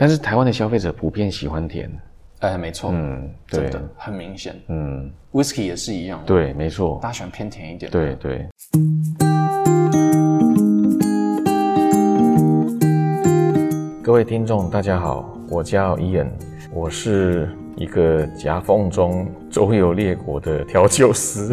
但是台湾的消费者普遍喜欢甜，哎，没错，嗯，对真，的很明显。嗯，Whisky 也是一样，，对，没错，大家喜欢偏甜一点。对对。各位听众，大家好，我叫伊恩，我是一个夹缝中周游列国的调酒师。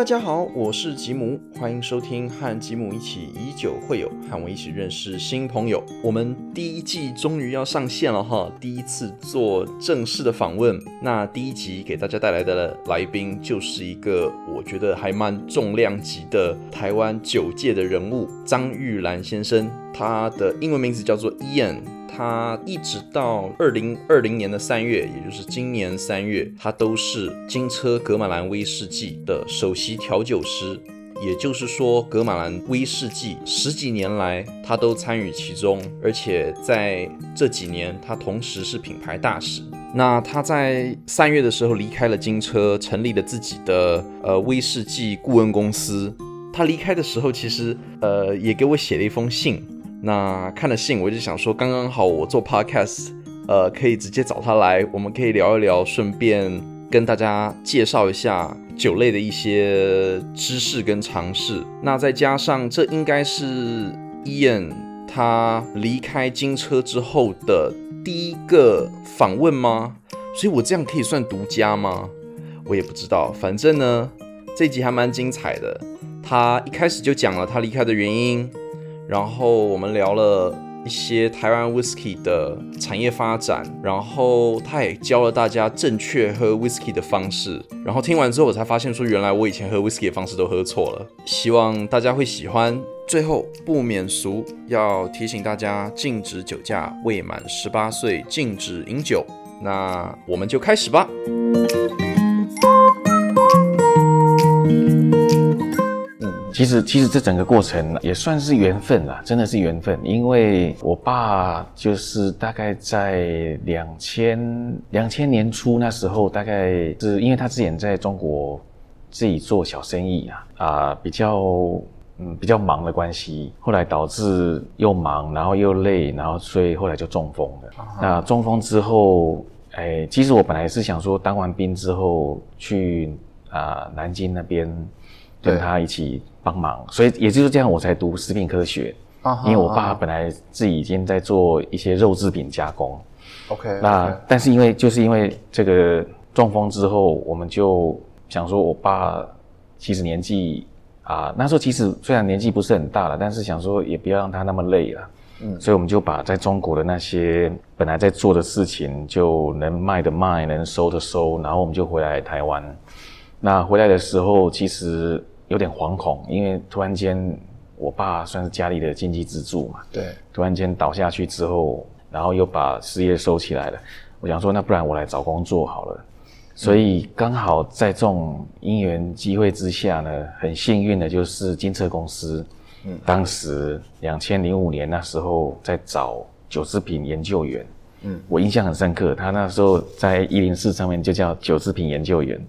大家好，我是吉姆，欢迎收听和吉姆一起以酒会友，和我一起认识新朋友。我们第一季终于要上线了哈，第一次做正式的访问。那第一集给大家带来的来宾就是一个我觉得还蛮重量级的台湾酒界的人物张玉兰先生，他的英文名字叫做 Ian。他一直到二零二零年的三月，也就是今年三月，他都是金车格马兰威士忌的首席调酒师。也就是说，格马兰威士忌十几年来，他都参与其中，而且在这几年，他同时是品牌大使。那他在三月的时候离开了金车，成立了自己的呃威士忌顾问公司。他离开的时候，其实呃也给我写了一封信。那看了信，我就想说，刚刚好我做 podcast，呃，可以直接找他来，我们可以聊一聊，顺便跟大家介绍一下酒类的一些知识跟常识。那再加上，这应该是 Ian 他离开金车之后的第一个访问吗？所以我这样可以算独家吗？我也不知道，反正呢，这集还蛮精彩的。他一开始就讲了他离开的原因，然后我们聊了一些台湾 whisky 的产业发展，然后他也教了大家正确喝 whisky 的方式。然后听完之后，我才发现说，原来我以前喝 whisky 的方式都喝错了。希望大家会喜欢。最后不免俗，要提醒大家禁止酒驾，未满十八岁禁止饮酒。那我们就开始吧。其实，其实这整个过程也算是缘分啦，真的是缘分。因为我爸就是大概在两千两千年初那时候，大概是因为他之前在中国自己做小生意啊，啊、比较嗯比较忙的关系，后来导致又忙，然后又累，然后所以后来就中风了。那中风之后，哎，其实我本来是想说当完兵之后去啊、南京那边跟他一起帮忙，所以也就是这样，我才读食品科学。啊因为我爸本来自己已经在做一些肉制品加工，OK，那但是因为就是因为这个中风之后，我们就想说，我爸其实年纪啊，那时候其实虽然年纪不是很大了，但是想说也不要让他那么累了，嗯，所以我们就把在中国的那些本来在做的事情，就能卖的卖，能收的收，然后我们就回来台湾。那回来的时候，其实有点惶恐，因为突然间我爸算是家里的经济支柱嘛，对，突然间倒下去之后，然后又把事业收起来了。我想说，那不然我来找工作好了。所以刚好在这种因缘机会之下呢，很幸运的就是金策公司，嗯，当时两千零五年那时候在找酒制品研究员，嗯，我印象很深刻，他那时候在一零四上面就叫酒制品研究员，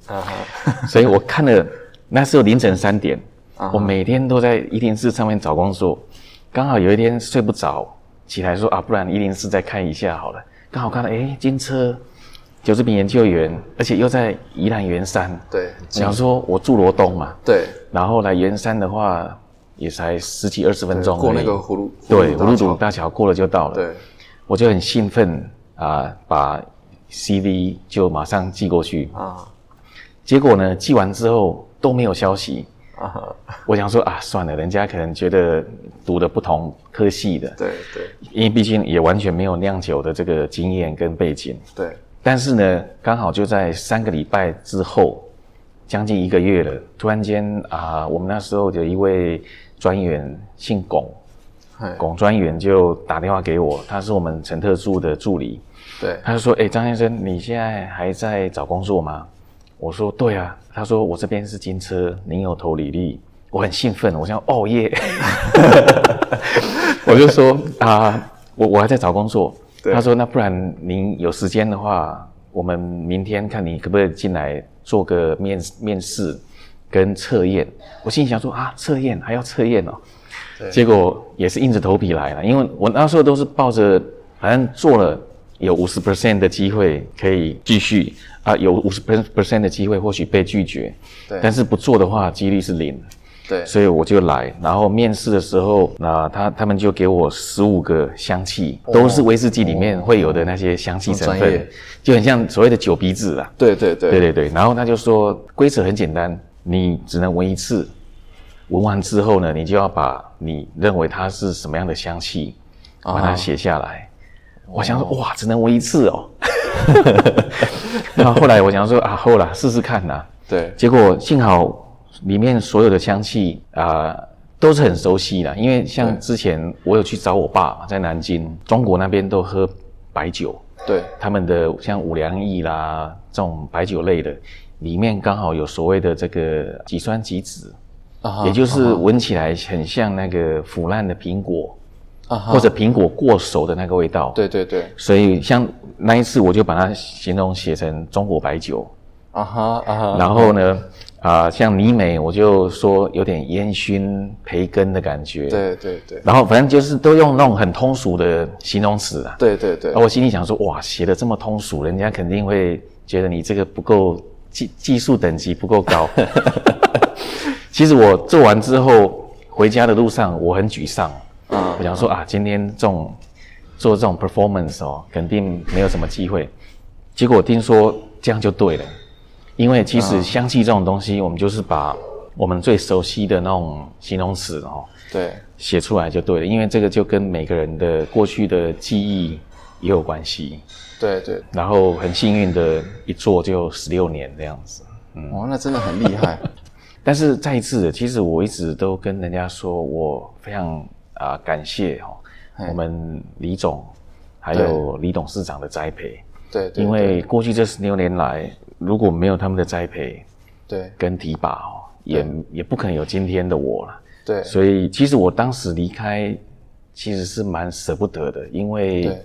所以我看了那时候凌晨三点，啊我每天都在一零四上面找工作。刚好有一天睡不着，起来说啊，不然一零四再看一下好了。刚好看到哎，金车酒制品研究员，而且又在宜兰圆山。对，我想说我住罗东嘛，对，然后来圆山的话也才十几二十分钟过那个葫芦，对葫芦大桥堵大桥过了就到了。对，我就很兴奋啊，把 CV 就马上寄过去。啊结果呢，寄完之后都没有消息。啊，我想说啊，算了，人家可能觉得读的不同科系的，对对。因为毕竟也完全没有酿酒的这个经验跟背景。对，但是呢，刚好就在三个礼拜之后，将近一个月了，突然间啊，我们那时候有一位专员姓龚，嗨龚专员就打电话给我，他是我们陈特助的助理，对，他就说：“哎、张先生，你现在还在找工作吗？”我说：“对啊。”他说：“我这边是金车，您有投履历。”我很兴奋，我想：“哦耶！” 我就说：“啊，我我还在找工作。”他说：“那不然您有时间的话，我们明天看你可不可以进来做个面面试跟测验。”我心里想说：“啊，测验还要测验哦。”结果也是硬着头皮来了，因为我那时候都是抱着，反正做了有五十 percent 的机会可以继续啊，有五十 percent 的机会或许被拒绝，对。但是不做的话几率是零。对，所以我就来，然后面试的时候，那他他们就给我十五个香气，都是威士忌里面会有的那些香气成分就很像所谓的酒鼻子啦。对对对。对对对，然后他就说规则很简单，你只能闻一次，闻完之后呢，你就要把你认为它是什么样的香气，把它写下来。我想说，哇，只能闻一次哦。然后后来我想说啊，后来试试看呐、对。结果幸好里面所有的香气啊、都是很熟悉的，因为像之前我有去找我爸嘛，在南京，中国那边都喝白酒，对。他们的像五粮液啦这种白酒类的，里面刚好有所谓的这个己酸己酯，也就是闻起来很像那个腐烂的苹果，啊或者苹果过熟的那个味道。，对对对所以像那一次我就把它形容写成中国白酒，啊哈啊哈，然后呢，啊、像尼美我就说有点烟熏培根的感觉。，对对对然后反正就是都用那种很通俗的形容词啊。对对对而我心里想说，哇，写的这么通俗，人家肯定会觉得你这个不够技技术等级不够高。其实我做完之后回家的路上，我很沮丧。啊我想说啊，今天这种做这种 performance 哦，肯定没有什么机会。结果听说这样就对了，因为其实香气这种东西，我们就是把我们最熟悉的那种形容词哦对写出来就对了，因为这个就跟每个人的过去的记忆也有关系。对对，然后很幸运的一做就十六年这样子。嗯哦，那真的很厉害。但是再一次的，其实我一直都跟人家说，我非常啊、感谢哈、嘿。我们李总还有李董事长的栽培，对对，因为过去这十六年来，如果没有他们的栽培对。跟提拔哦，也也不可能有今天的我了。对。所以其实我当时离开，其实是蛮舍不得的，因为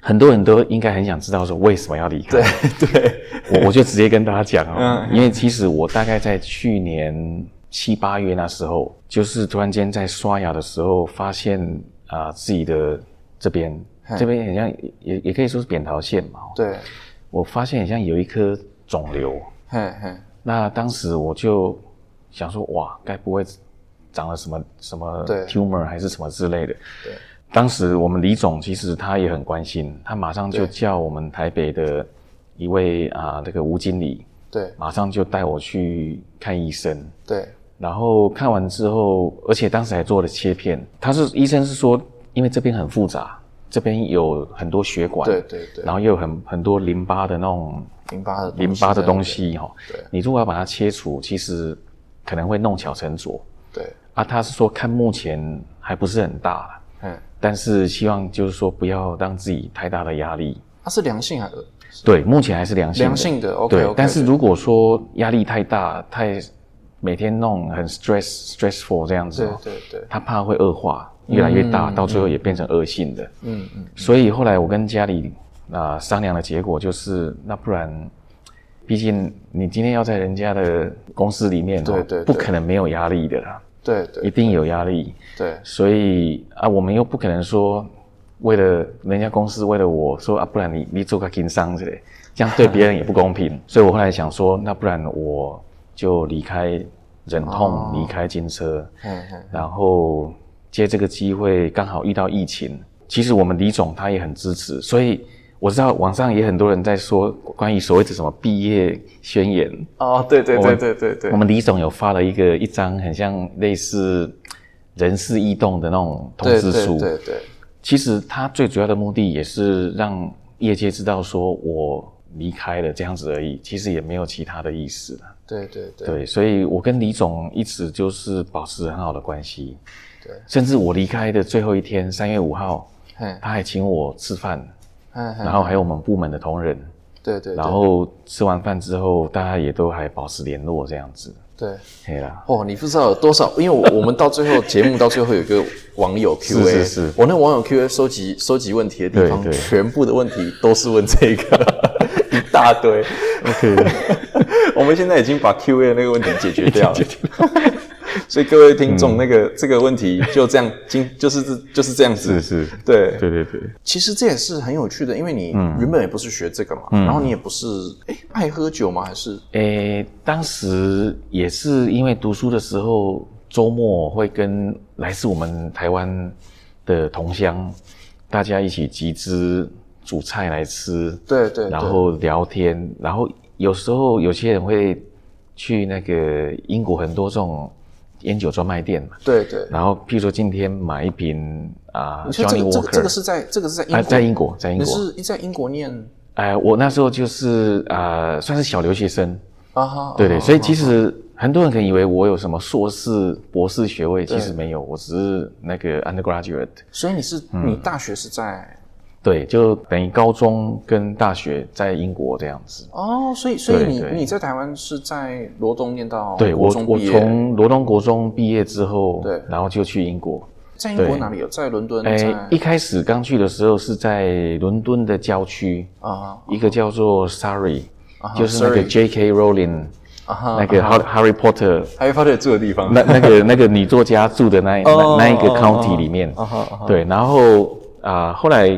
很多人都应该很想知道说为什么要离开。对对。我我就直接跟大家讲哦，嗯。因为其实我大概在去年七八月那时候，就是突然间在刷牙的时候，发现啊、自己的这边这边好像也也可以说是扁桃腺嘛，哦对，我发现好像有一颗肿瘤。嘿嘿，那当时我就想说，哇，该不会长了什么什么对 tumor 还是什么之类的？对。当时我们李总其实他也很关心，他马上就叫我们台北的一位啊、这个吴经理，对马上就带我去看医生。对然后看完之后，而且当时还做了切片。他是医生是说，因为这边很复杂，这边有很多血管，对对对然后又有很很多淋巴的那种淋巴的淋巴的东西哈、对你如果要把它切除，其实可能会弄巧成拙样，对，啊。他是说看目前还不是很大啦嗯，但是希望就是说不要让自己太大的压力。它是良性还是对，目前还是良性的。良性的？OK 对 OK，但是如果说压力太大，太每天弄很 stress stressful 这样子、对哦，对对，他怕会恶化，越来越大，到最后也变成恶性的。嗯嗯，所以后来我跟家里啊、商量的结果就是，那不然，毕竟你今天要在人家的公司里面、哦，对对对。不可能没有压力的啦，对对一定有压力。对。所以啊，我们又不可能说为了人家公司为了我说啊，不然你你做个经商之类，这样对别人也不公平。所以我后来想说，那不然我就离开忍痛，离开金车，嗯嗯，然后借这个机会刚好遇到疫情。其实我们李总他也很支持，所以我知道网上也很多人在说关于所谓的什么毕业宣言，哦，对对对对对对我，们李总有发了一个一张很像类似人事异动的那种通知书。对对对其实他最主要的目的也是让业界知道说我离开了这样子而已，其实也没有其他的意思了。对对对。对，所以我跟李总一直就是保持很好的关系。对，甚至我离开的最后一天，三月五号，嘿，他还请我吃饭，嗯然后还有我们部门的同仁，对对，然后吃完饭之后，大家也都还保持联络这样子。对。对啦，哦，你不知道有多少，因为我我们到最后节目到最后有一个网友 Q&A，是是是。我那网友 Q&A 收集收集问题的地方，对对。全部的问题都是问这个，一大堆。OK，我们现在已经把 Q&A 那个问题解决掉了。所以各位听众，那个这个问题就这样，今就是这就是这样子。是是，对。对对对，其实这也是很有趣的，因为你嗯。原本也不是学这个嘛，然后你也不是哎爱喝酒吗？还是？诶，当时也是因为读书的时候，周末会跟来自我们台湾的同乡，大家一起集资煮菜来吃，对对，对。然后聊天，然后有时候有些人会去那个英国很多这种烟酒专卖店嘛，对对，然后譬如说今天买一瓶啊、这 Johnny 个这个 Walker，这个是在这个是在英在英国，在英你国，是在英国念？哎、我那时候就是啊、算是小留学生，啊哈，对对，啊所以其实很多人可能以为我有什么硕士、博士学位，其实没有，我只是那个 undergraduate。所以你是嗯。你大学是在对，就等于高中跟大学在英国这样子。哦，所以所以你你在台湾是在罗东念到对我，我从罗东国中毕业之后，对。然后就去英国。在英国哪里？有？在伦敦，哎在，一开始刚去的时候是在伦敦的郊区，啊一个叫做 Surrey，哈就是那个 J.K. Rowling 那个 Harry Potter，Harry Potter 住的地方，那那个 那个女作家住的那哦那那一个哦 county 哦。里面。对，然后啊、后来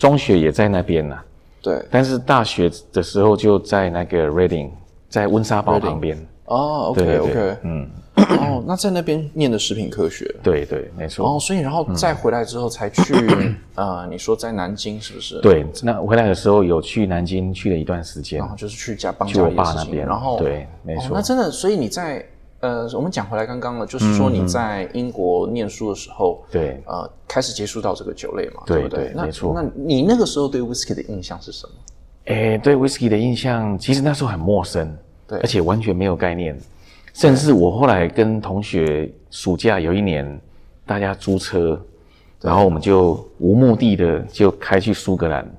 中学也在那边了，对，但是大学的时候就在那个 Reading，在温莎堡旁边。哦，OK OK，嗯，哦，那在那边念的食品科学，对对，没错。哦，所以然后再回来之后才去，呃，你说在南京是不是？，对，那回来的时候有去南京去了一段时间然，后就是去家帮去我家里的事情，爸那边。然后对，没错。哦那真的，所以你在呃，我们讲回来刚刚了，就是说你在英国念书的时候，嗯对呃，开始接触到这个酒类嘛，对不对？那对没错那你那个时候对 whisky 的印象是什么？诶，对 whisky 的印象，其实那时候很陌生，对而且完全没有概念。甚至我后来跟同学暑假有一年，大家租车，然后我们就无目的的就开去苏格兰，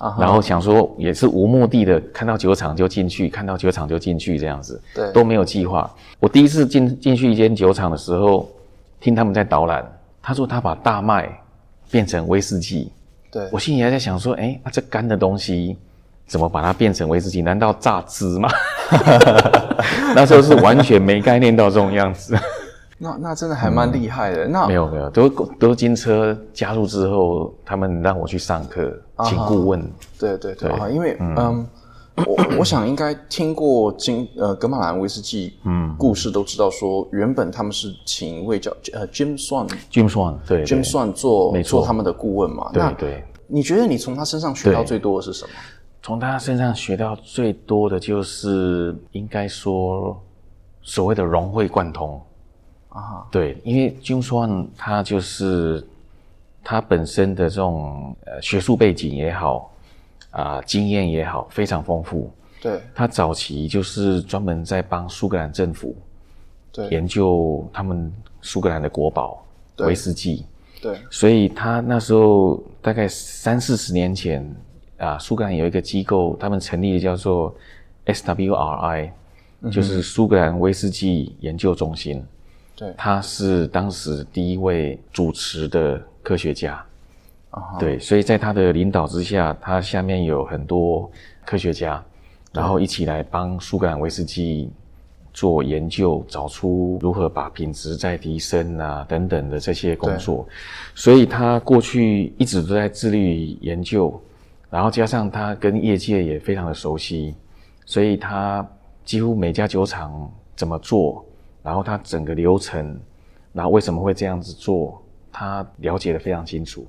啊然后想说也是无目的的，看到酒厂就进去，看到酒厂就进去这样子，对都没有计划。我第一次进进去一间酒厂的时候，听他们在导览，他说他把大麦变成威士忌，对我心里还在想说，哎、那这干的东西怎么把它变成威士忌？难道榨汁吗？那时候是完全没概念到这种样子。那那真的还蛮厉害的。那没有没有，都都金车加入之后，他们让我去上课，请顾问。对对对对啊，因为嗯。我 我想应该听过金呃格马兰威士忌嗯故事都知道说原本他们是请一位叫呃 Jim Swan Jim Swan，对 Jim Swan 做没错做他们的顾问嘛。那对对，你觉得你从他身上学到最多的是什么？从他身上学到最多的就是应该说所谓的融会贯通啊。对，因为 Jim Swan 他就是他本身的这种呃学术背景也好啊、经验也好非常丰富。对他早期就是专门在帮苏格兰政府对研究他们苏格兰的国宝对威士忌。对所以他那时候大概三四十年前啊，苏格兰有一个机构，他们成立的叫做 SWRI，、就是嗯苏格兰威士忌研究中心。对他是当时第一位主持的科学家。啊对，所以在他的领导之下，他下面有很多科学家，然后一起来帮苏格兰威士忌做研究，找出如何把品质再提升啊等等的这些工作。所以他过去一直都在致力于研究，然后加上他跟业界也非常的熟悉，所以他几乎每家酒厂怎么做，然后他整个流程，然后为什么会这样子做，他了解的非常清楚。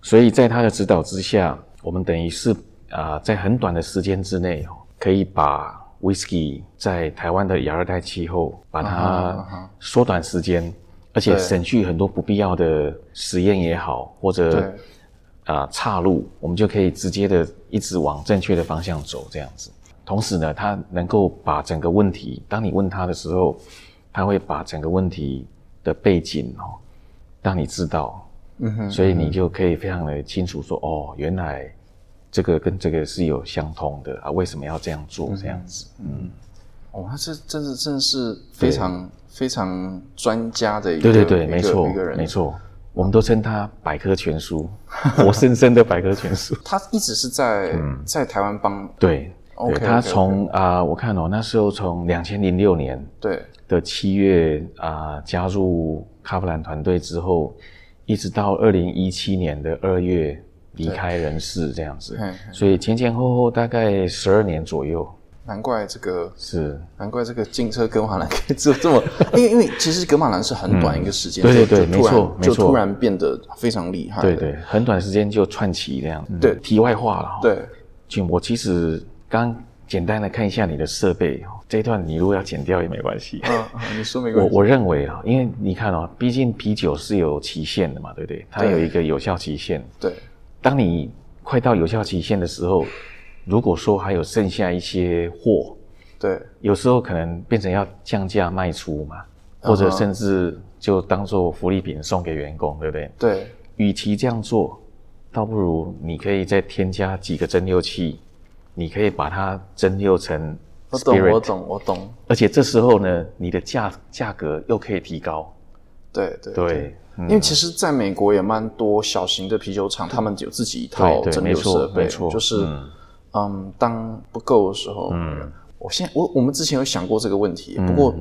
所以在他的指导之下，我们等于是啊、在很短的时间之内，哦可以把 whisky 在台湾的亚热带气候，把它缩短时间，而且省去很多不必要的实验也好，或者对啊、岔路，我们就可以直接的一直往正确的方向走，这样子。同时呢，他能够把整个问题，当你问他的时候，他会把整个问题的背景哦，让你知道，嗯哼所以你就可以非常的清楚说，哦，原来这个跟这个是有相通的啊，为什么要这样做？这样子，嗯哦，他这真是真的是非常非常专家的一个对对对，没错一个人，没。错，我们都称他百科全书，活生生的百科全书。他一直是在、嗯在台湾帮对对，他从啊、我看哦，那时候从两千零六年对。的七月啊、加入卡普兰团队之后，一直到二零一七年的二月离开人世这样子。所以前前后后大概十二年左右。难怪这个是，难怪这个进车格马兰可以做这么，因为因为其实格马兰是很短一个时间，对对没错没错。就突然变得非常厉害，对对，很短时间就串起这样。嗯对。题外话了哈。对，就，我其实刚简单的看一下你的设备，这一段你如果要剪掉也没关系。嗯，嗯你说没关系，我我认为啊，因为你看哦，毕竟啤酒是有期限的嘛，对不对？它有一个有效期限。对当你快到有效期限的时候，如果说还有剩下一些货，对有时候可能变成要降价卖出嘛，或者甚至就当做福利品送给员工，对不对？对与其这样做，倒不如你可以再添加几个蒸馏器，你可以把它蒸馏成我懂我懂我懂，而且这时候呢，你的价价格又可以提高。对对对，嗯。因为其实在美国也蛮多小型的啤酒厂，他们有自己一套蒸馏对对没错设备，没错就是嗯。嗯，当不够的时候，嗯，我现在我我们之前有想过这个问题，不过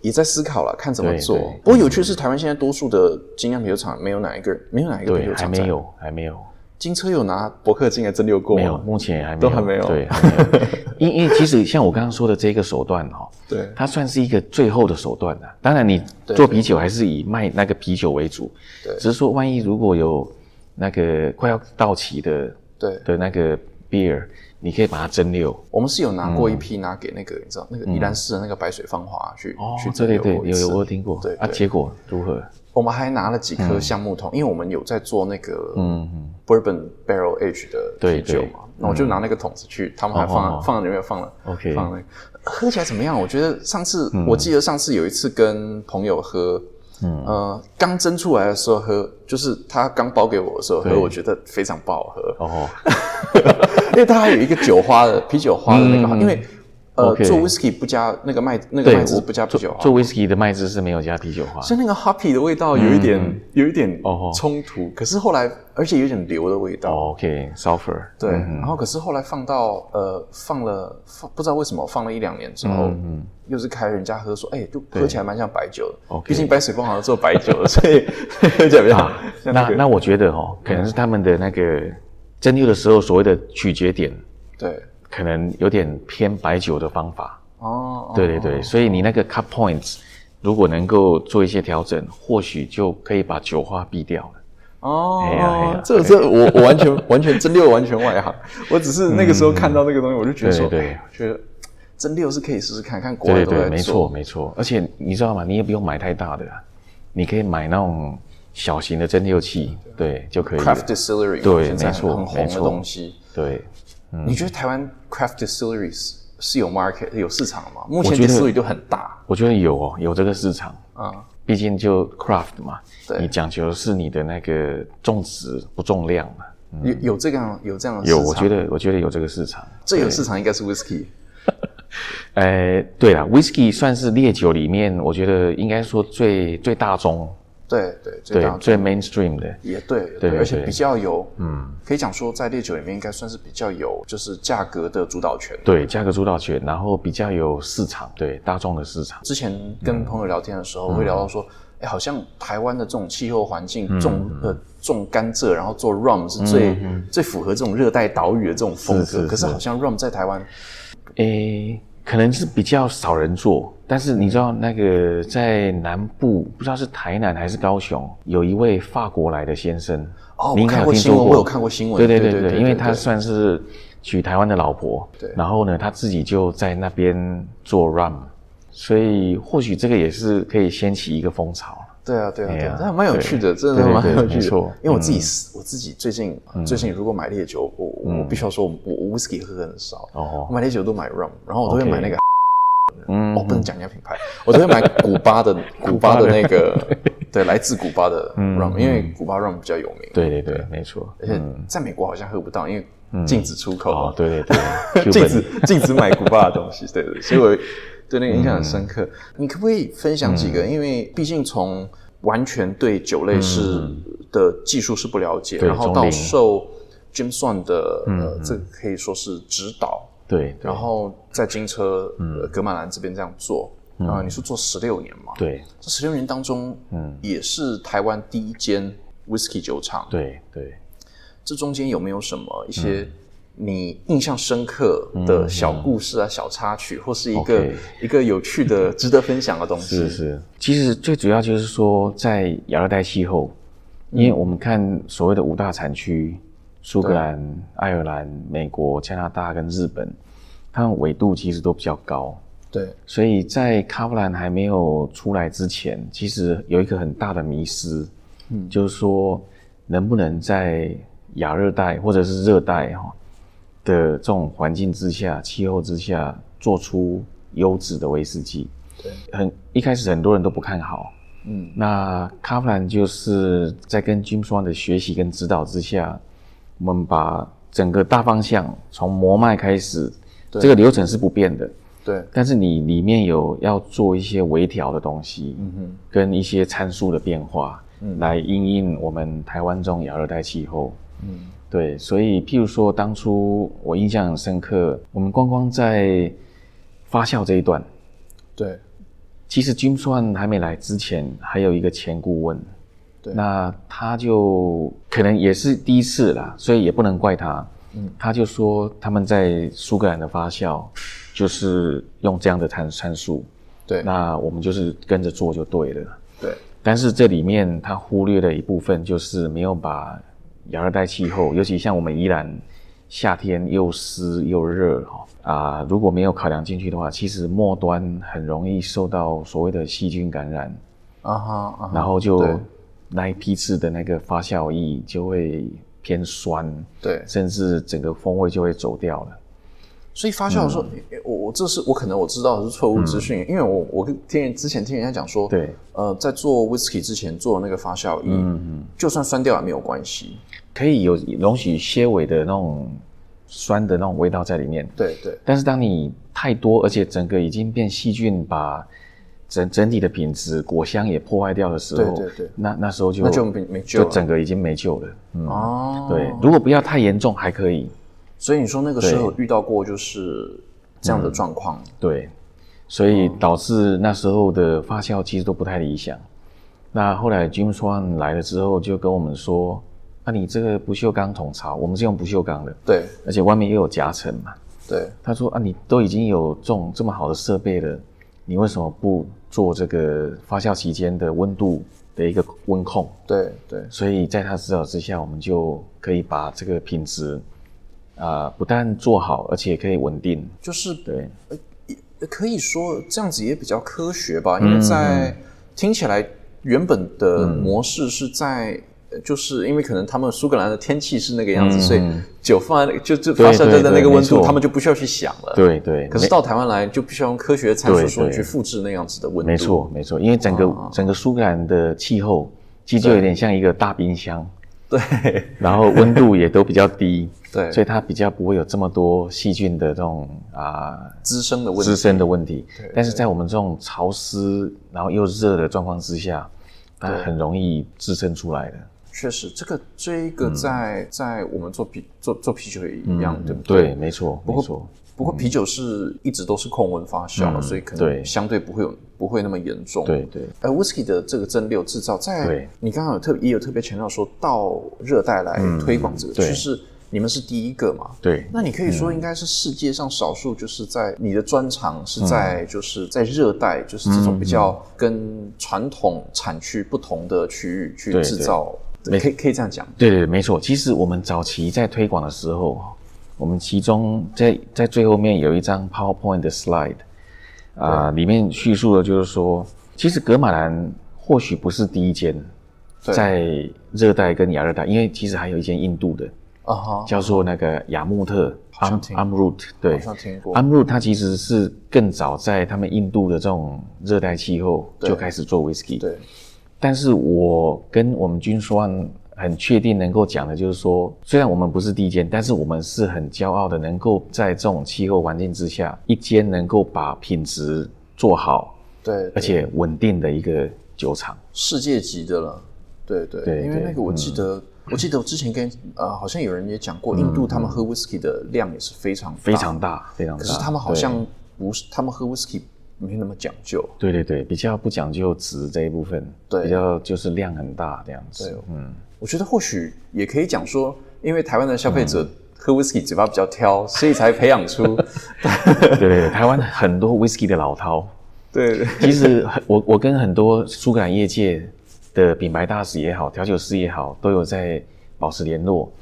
也在思考了，看怎么做。不过有趣的是，台湾现在多数的精酿啤酒厂没有哪一个没有哪一个啤酒厂还没有，还没有，金车有拿博客金来蒸馏过没有，目前还没有，都还没有。对，还没有。因因为其实像我刚刚说的这个手段哦，对。它算是一个最后的手段的。当然，你做啤酒还是以卖那个啤酒为主，对。只是说万一如果有那个快要到期的对，的那个 beer，你可以把它蒸馏。我们是有拿过一批拿给那个你知道那个宜兰市的那个白水芳华去哦去，蒸对对对，馏过一次有有我有听过。啊，对啊结果如何？我们还拿了几颗橡木桶，因为我们有在做那个嗯嗯，bourbon barrel age 的对对啤酒嘛，那我就拿那个桶子去，他们还哦放哦放里面放了 OK 放了那个，喝起来怎么样？我觉得上次我记得上次有一次跟朋友喝。嗯，呃，刚蒸出来的时候喝，就是他刚包给我的时候喝，我觉得非常不好喝，哦，因为它还有一个酒花的啤酒花的那个，嗯。因为呃做 whisky 不加那个麦那个麦汁不加啤酒花，做 whisky 的麦汁是没有加啤酒花。所以那个 hoppy 的味道有一点、有一点哦冲突，可是后来而且有点硫的味道，哦 OK，sulfur。对，嗯。然后可是后来放到呃放了放不知道为什么放了一两年之后，嗯又是开人家喝说，哎、就喝起来蛮像白酒的。OK 毕竟白水泵好像做白酒的，所以喝起来比较啊，像那个那那我觉得哦，可能是他们的那个蒸馏的时候所谓的取决点，对可能有点偏白酒的方法。哦，对对对，所以你那个 cut points 如果能够做一些调整，或许就可以把酒花避掉了。哦，这这我我完全 完全蒸馏完全外行，我只是那个时候看到那个东西，我就觉得说，对觉得蒸馏是可以试试看，看国外对对没错，没错。而且你知道吗？你也不用买太大的啊，你可以买那种小型的蒸馏器，对就可以了。craft distillery，对没错很红的东西。对，你觉得台湾 craft distilleries 是有 market 有市场吗？目前我觉得 distillery 都很大我觉得有哦，有这个市场。啊、毕竟就 craft 嘛，对你讲求是你的那个重质不重量嘛。有有这样有这样的市场，有，我觉得我觉得有这个市场。最有市场应该是 whisky。呃，对了，whisky 算是烈酒里面，我觉得应该说最最大宗，对对，最最 mainstream 的。也对，对对而且比较有，嗯，可以讲说在烈酒里面应该算是比较有就是价格的主导权。对，价格主导权，然后比较有市场，对大众的市场。之前跟朋友聊天的时候，会聊到说，哎、好像台湾的这种气候环境，种呃种甘蔗，然后做 rum 是最、最符合这种热带岛屿的这种风格。是是可是好像 rum 在台湾，诶，可能是比较少人做，但是你知道那个在南部，不知道是台南还是高雄，有一位法国来的先生，哦，你应该我看过新闻，有听说过，我有看过新闻。对对对对对，因为他算是娶台湾的老婆，对然后呢，他自己就在那边做 rum，所以或许这个也是可以掀起一个风潮。对啊，对啊，对啊，这还蛮有趣的，真的蛮有趣的。因为我自己我自己最近最近如果买烈酒，我我必须要说，我我 whisky 喝很少，哦。我买烈酒都买 rum，然后我都会买那个，嗯。我，不能讲人家品牌，我都会买古巴的 古巴的那个，对，来自古巴的 rum，因为古巴 rum 比较有名，对对对，没错。而且在美国好像喝不到，因为禁止出口哦嘛，，对对对，禁止禁止买古巴的东西，对对，所以我对那个印象很深刻。你可不可以分享几个？因为毕竟从完全对酒类是的技术是不了解，对然后到受 Jim Swan 的呃，这个可以说是指导。对，对然后在金车、呃格马兰这边这样做，啊、你是做十六年嘛？，对这十六年当中，嗯，也是台湾第一间 whisky 酒厂。对对，这中间有没有什么一些你印象深刻的小故事啊、小插曲，或是一个一个有趣的、值得分享的东西？是是，其实最主要就是说，在亚热带气候，因为我们看所谓的五大产区，苏格兰、爱尔兰、美国、加拿大跟日本，它们纬度其实都比较高，对。所以在卡夫兰还没有出来之前，其实有一个很大的迷失，嗯，就是说能不能在亚热带或者是热带哈的这种环境之下、气候之下，做出优质的威士忌。对，很一开始很多人都不看好，嗯，那卡夫兰就是在跟 Jim Swan 的学习跟指导之下，我们把整个大方向从磨麦开始，对。这个流程是不变的，对，但是你里面有要做一些微调的东西，嗯哼，跟一些参数的变化，来因应我们台湾这种亚热带气候。嗯，对，所以譬如说，当初我印象很深刻，我们光光在发酵这一段，对。其实 Jim Swan 还没来之前，还有一个前顾问，对。那他就可能也是第一次啦，所以也不能怪他。嗯，他就说他们在苏格兰的发酵就是用这样的参参数，对。那我们就是跟着做就对了。对。但是这里面他忽略了一部分，就是没有把亚热带气候，尤其像我们宜兰夏天又湿又热哈啊，如果没有考量进去的话，其实末端很容易受到所谓的细菌感染，啊哈然后就对。那一批次的那个发酵液就会偏酸，对，甚至整个风味就会走掉了。所以发酵的时候，嗯。我我这是我可能我知道的是错误资讯，因为我我跟听人之前听人家讲说，对，呃，在做 whisky 之前做那个发酵液，嗯嗯，就算酸掉也没有关系。可以有容许些微的那种酸的那种味道在里面，对对。但是当你太多，而且整个已经变细菌，把整整体的品质、果香也破坏掉的时候，对对对。那那时候就那就没没救就整个已经没救了。嗯，哦，对，如果不要太严重还可以，所以你说那个时候遇到过就是这样的状况，对，所以导致那时候的发酵其实都不太理想。那后来 Jim Swan 来了之后，就跟我们说：“那、你这个不锈钢桶槽，我们是用不锈钢的，对而且外面又有夹层嘛。”对他说啊，你都已经有这种这么好的设备了，你为什么不做这个发酵期间的温度的一个温控？对对所以在他指导之下，我们就可以把这个品质啊、不但做好，而且可以稳定。就是对，可以说这样子也比较科学吧，嗯因为在听起来原本的模式是在。呃就是因为可能他们苏格兰的天气是那个样子，嗯所以酒放在就就发酵在的那个温度，他们就不需要去想了。。对对，可是到台湾来，就必须要用科学的参数对对说去复制那样子的温度。没错没错，因为整个、啊整个苏格兰的气候其实就有点像一个大冰箱，对然后温度也都比较低，对，所以它比较不会有这么多细菌的这种啊。滋生的问题。滋生的问题对。但是在我们这种潮湿然后又热的状况之下，它很容易滋生出来的。确实，这个这一个嗯。在、在我们做啤做做啤酒也一样，对不对，没错，没过错。不过啤酒是一直都是控温发酵，嗯所以可能相对不会有不会那么严重。对对。呃，whisky 的这个蒸馏制造，在对你刚刚有特也有特别强调说到热带来推广这个，就是你们是第一个嘛？对那你可以说应该是世界上少数，就是在你的专长是嗯。在就是在热带，就是这种比较跟传统产区不同的区域去对制造，没可以可以这样讲。对对，没错。其实我们早期在推广的时候，我们其中在在最后面有一张 PowerPoint 的 slide 啊、里面叙述的就是说，其实格马兰或许不是第一间在热带跟亚热带，因为其实还有一间印度的，啊哈，叫做那个雅穆特 Amrut，对。，Amrut 它其实是更早在他们印度的这种热带气候就开始做 whisky，对但是我跟我们军双很确定能够讲的就是说，虽然我们不是第一间，但是我们是很骄傲的，能够在这种气候环境之下，一间能够把品质做好，对，而且稳定的一个酒厂。世界级的了。对对，对对因为那个我记得，我记得我之前跟呃，好像有人也讲过，印度他们喝 whisky 的量也是非常非常大，非常大。可是他们好像不是，他们喝 whisky 没那么讲究。对对对，比较不讲究值这一部分，对。比较就是量很大这样子。对。嗯，我觉得或许也可以讲说，因为台湾的消费嗯。者喝 whisky 嘴巴比较挑，所以才培养出 对对对，台湾很多 whisky 的老饕，对对。其实很我我跟很多苏格兰业界的品牌大使也好，调酒师也好，都有在保持联络。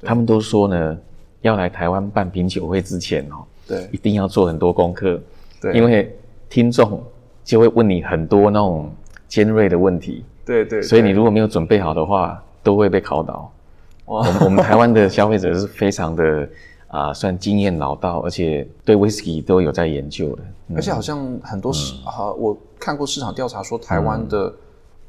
他们都说呢，要来台湾办品酒会之前哦，对。一定要做很多功课，对。因为听众就会问你很多那种尖锐的问题，对对，所以你如果没有准备好的话，都会被考倒。哇。我们我们台湾的消费者是非常的啊、算经验老道，而且对 whisky 都有在研究的。嗯。而且好像很多市啊，我看过市场调查说，台湾的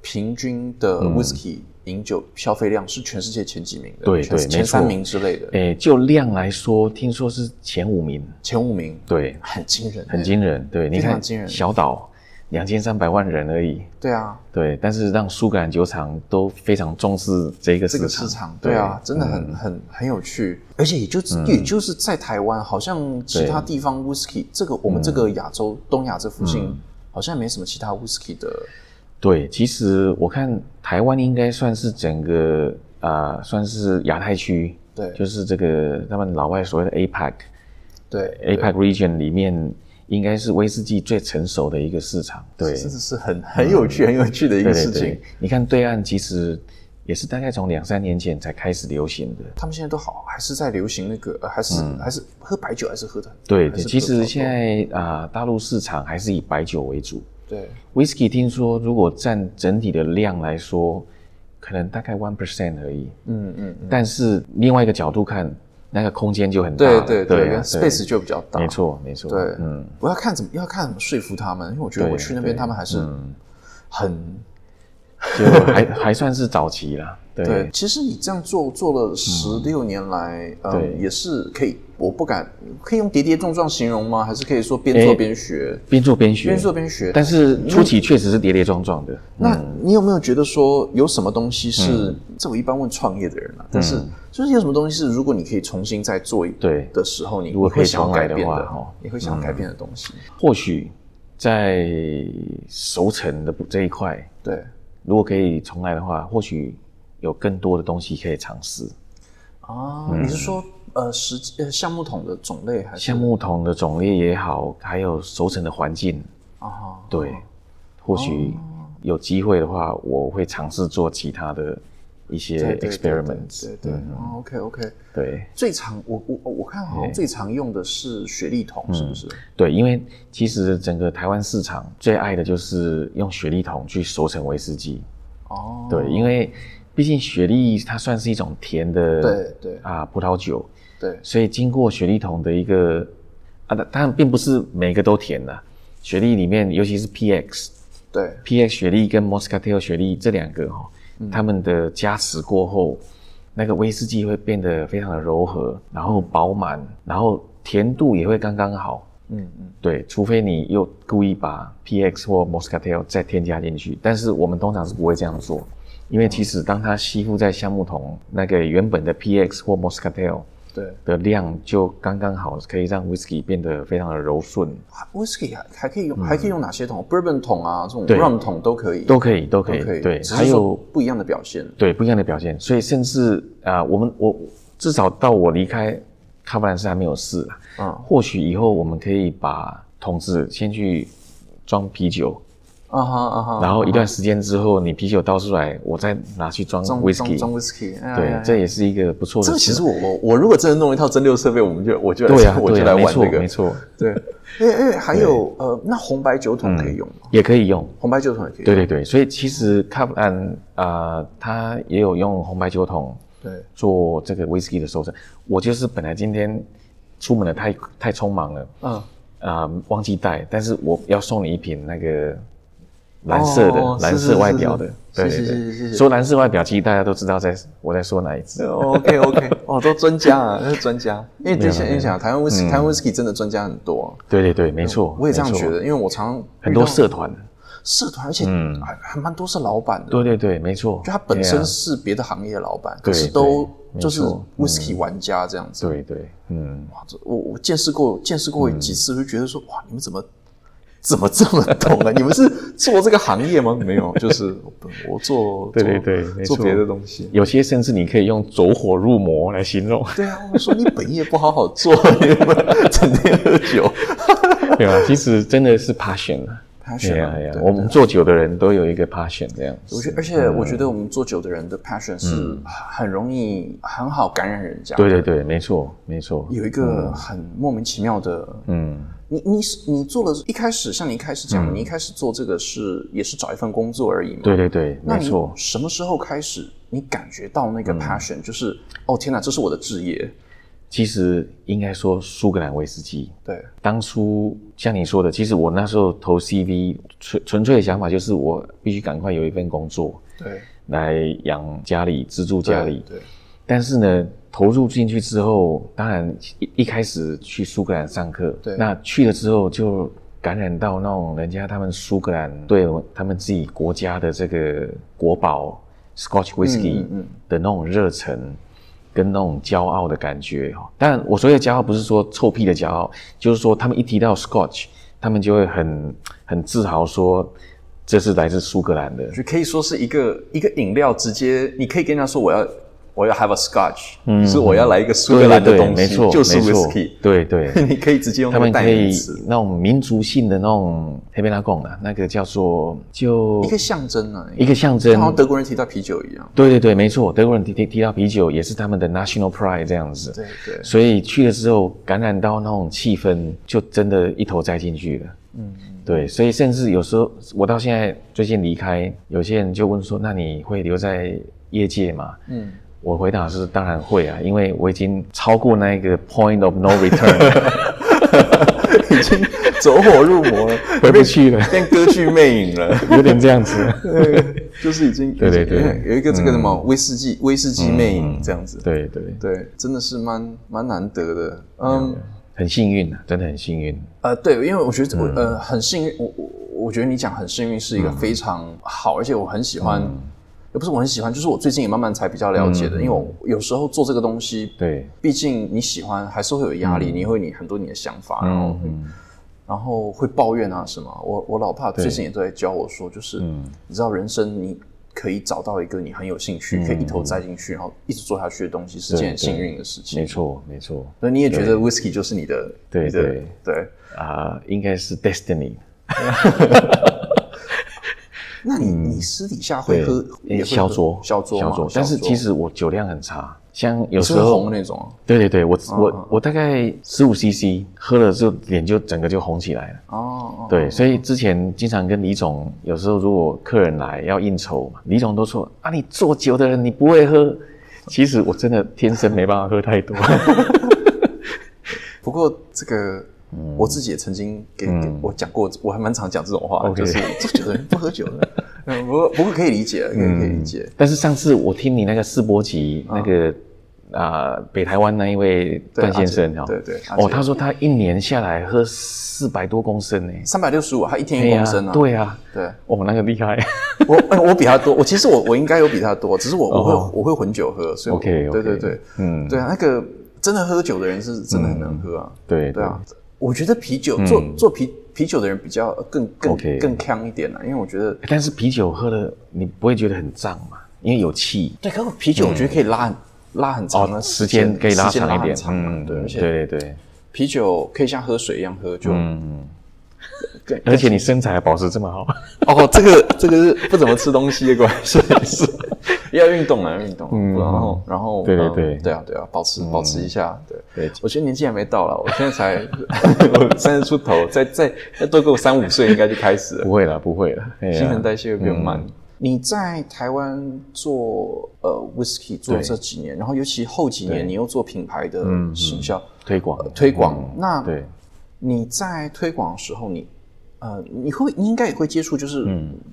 平均的嗯。whisky 饮酒消费量是全世界前几名的，对前对前三名之类的，诶，就量来说，听说是前五名，前五名，对，很惊人，很惊人。对，你看惊人。小岛两千三百万人而已，对啊，对，但是让苏格兰酒厂都非常重视这个这个市场。市场，对啊，真的很很很有趣，而且也就也就是在台湾，好像其他地方 whisky 这个我们这个亚洲东亚这附近好像没什么其他 whisky 的，对，其实我看台湾应该算是整个啊、算是亚太区，对就是这个他们老外所谓的 APEC，对，APEC region 里面，应该是威士忌最成熟的一个市场。对，真的是很很有趣很有趣的一个对对对事情。你看对岸其实也是大概从两三年前才开始流行的。他们现在都好，还是在流行那个，呃、还是、还是喝白酒，还是喝的对对，其实现在啊、大陆市场还是以白酒为主。对 Whisky 听说如果占整体的量来说，可能大概 one percent 而已。嗯嗯，但是另外一个角度看，那个空间就很大对了。对对啊，space 就比较大，没。错没错。对，嗯，我要看怎么要看怎么说服他们，因为我觉得我去那边，他们还是嗯很就还 还算是早期啦。对对。其实你这样做做了十六年来，嗯，对也是可以，我不敢可以用跌跌撞撞形容吗？还是可以说边做边学，边做边学，边做边学？但是初期确实是跌跌撞撞的。那你有没有觉得说有什么东西是？嗯这我一般问创业的人啊，但是就是有什么东西是，如果你可以重新再做一对的时候，你如果可以你会想改变的的话哦你会想改变的东西。或许在熟成的这一块，对，如果可以重来的话，或许有更多的东西可以尝试。啊，你是说呃实呃橡木桶的种类还是橡木桶的种类也好，还有熟成的环境，啊哈？对，或许有机会的话，我会尝试做其他的一些对对对 experiments。对对对哦，OK OK。对最常我我我看好像最常用的是雪莉桶，是不是？对，因为其实整个台湾市场最爱的就是用雪莉桶去熟成威士忌。哦，对，因为毕竟雪莉它算是一种甜的对对。啊葡萄酒，对。所以经过雪莉桶的一个啊，当当然并不是每个都甜的。雪莉里面，尤其是 PX、对。PX 雪莉跟 Moscatel 雪莉这两个哈、嗯。它们的加持过后，那个威士忌会变得非常的柔和，然后饱满，然后甜度也会刚刚好。嗯嗯，对，除非你又故意把 PX 或 Moscatel 再添加进去，但是我们通常是不会这样做，因为其实当它吸附在橡木桶那个原本的 PX 或 Moscatel 对。的量就刚刚好，可以让 Whisky 变得非常的柔顺，Whisky 还还可以用，还可以用哪些桶？Bourbon 桶啊，这种 rum 桶都可以，都可以，都可以。对，还有不一样的表现。对不一样的表现，所以甚至啊、我们我至少到我离开卡布兰斯还没有试啊，嗯或许以后我们可以把桶子先去装啤酒，啊哈啊哈，然后一段时间之后，你啤酒倒出来，我再拿去装装 whisky，装 whisky，哎呀哎对，这也是一个不错的。这个其实我我我如果真的弄一套蒸馏设备，我们就我就来对啊，我就来玩这个，没错，对，因为因为还有呃，那红白酒桶可以用吗？也可以用。红白酒桶也可以，对对对，所以其实卡布兰啊，它也有用红白酒桶对。做这个 whisky 的收成。我就是本来今天出门的太太匆忙了，嗯，啊、忘记带，但是我要送你一瓶那个蓝色的、蓝色外表的，是对对是是是是对。说蓝色外表，其实大家都知道在我在说哪一支。OK OK，哦，都专家啊，那是专家。因为之前你想，你想，台湾 whisky，台湾 whisky 真的专家很多。对对对，没错，我也这样觉得，因为我常很多社团，社团，而且还还蛮多是老板的。对对对，没错。就他本身是别的行业的老板，可是都就是没错 whisky 玩家这样子。对对，嗯，我我见识过见识过几次，就觉得说哇，你们怎么怎么这么懂啊？你们是做这个行业吗？没有，就是我做对对做对做别的东西。有些甚至你可以用走火入魔来形容，对啊，我说你本业不好好做，你们整天喝酒。对吧？其实真的是 passion 啊。Passion 我们做酒的人都有一个 passion 这样子。我觉得，而且我觉得我们做酒的人的 passion 是很容易很好感染人家。对对对，没错没错。有一个很莫名其妙的，嗯，你你是你做了一开始像你一开始讲，你一开始做这个是也是找一份工作而已嘛？对对对，没错。什么时候开始你感觉到那个 passion，就是哦天哪，这是我的职业？其实应该说苏格兰威士忌，对。当初像你说的，其实我那时候投 CV 纯纯粹的想法就是我必须赶快有一份工作对。来养家里、资助家里。对但是呢，投入进去之后，当然一一开始去苏格兰上课，对。那去了之后就感染到那种人家他们苏格兰对他们自己国家的这个国宝 Scotch Whisky 的那种热忱。跟那种骄傲的感觉哈，但我所谓的骄傲不是说臭屁的骄傲，就是说他们一提到 Scotch，他们就会很很自豪说这是来自苏格兰的，就可以说是一个一个饮料，直接你可以跟人家说我要我要 have a Scotch，嗯，是我要来一个苏格兰的东西，就是 whisky，对对，你可以直接用他们可以那种民族性的那种黑贝拉贡啊，那个叫做就一个象征啊，一个象征。好像德国人提到啤酒一样。对对对，没错，德国人提提提到啤酒也是他们的 national pride 这样子，对对。所以去了之后感染到那种气氛，就真的一头栽进去了。嗯，对，所以甚至有时候我到现在最近离开，有些人就问说：“那你会留在业界吗？”嗯，我回答是当然会啊，因为我已经超过那个 point of no return，已经走火入魔了，回不去了，变歌剧魅影了。有点这样子。对，就是已经对对对有一个这个什么威士忌威士忌魅影这样子。对对，对，真的是蛮蛮难得的。嗯，很幸运啊，真的很幸运。呃，对，因为我觉得我嗯。呃很幸运，我我我觉得你讲很幸运是一个非常好，而且我很喜欢，嗯也不是我很喜欢，就是我最近也慢慢才比较了解的，因为我有时候做这个东西，对，毕竟你喜欢还是会有压力，你会你很多你的想法，然后、嗯。然后会抱怨啊什么。我我老爸最近也都在教我说，就是、嗯。你知道人生你可以找到一个你很有兴趣，嗯可以一头栽进去，然后一直做下去的东西，是件很幸运的事情。没，错没错。所以你也觉得 whisky 就是你的，你的对对。对。啊、应该是 destiny。那你你私底下会喝小酌，小酌小酌，但是其实我酒量很差，像有时候那种对对对，我我我大概十五 CC 喝了之后，脸就整个就红起来了。哦。哦，对，所以之前经常跟李总，有时候如果客人来要应酬嘛，李总都说啊，你做酒的人你不会喝。其实我真的天生没办法喝太多。不过这个我自己也曾经给给我讲过，我还蛮常讲这种话，嗯 OK 就是做酒的人不喝酒的。嗯，不过不过可以理解，可以可以理解。但是上次我听你那个世博集那个啊、北台湾那一位段先生阿哦，杰对对哦，他说他一年下来喝四百多公升呢。三百六十五，他一天一公升啊。对啊，对，哦，那个厉害。我哎我比他多，我其实我我应该有比他多，只是我我会哦。我会混酒喝，所以 OK，OK。对对对，嗯，对啊，那个真的喝酒的人是真的很能喝啊。对。对啊，我觉得啤酒做做啤啤酒的人比较更更更强一点啊，因为我觉得但是啤酒喝的你不会觉得很胀嘛？因为有气。对，可是啤酒我觉得可以拉很拉很长的哦，时间可以拉长一点嗯，对，而且对对。对，啤酒可以像喝水一样喝，就嗯，更而且你身材还保持这么好，哦，这个这个是不怎么吃东西的关系，是 要运动啊，要运动，嗯。然后然后嗯对对对。对啊对啊，保持保持一下，对。对，我觉得年纪还没到了，我现在才我 三十出头，再再再多给我三五岁，应该就开始了。不。会了，不会了，新陈代谢会变慢。嗯。你在台湾做呃 whisky 做这几年，然后尤其后几年你又做品牌的行销、推广。呃推广，嗯。那对，你在推广的时候，你呃你会你应该也会接触就是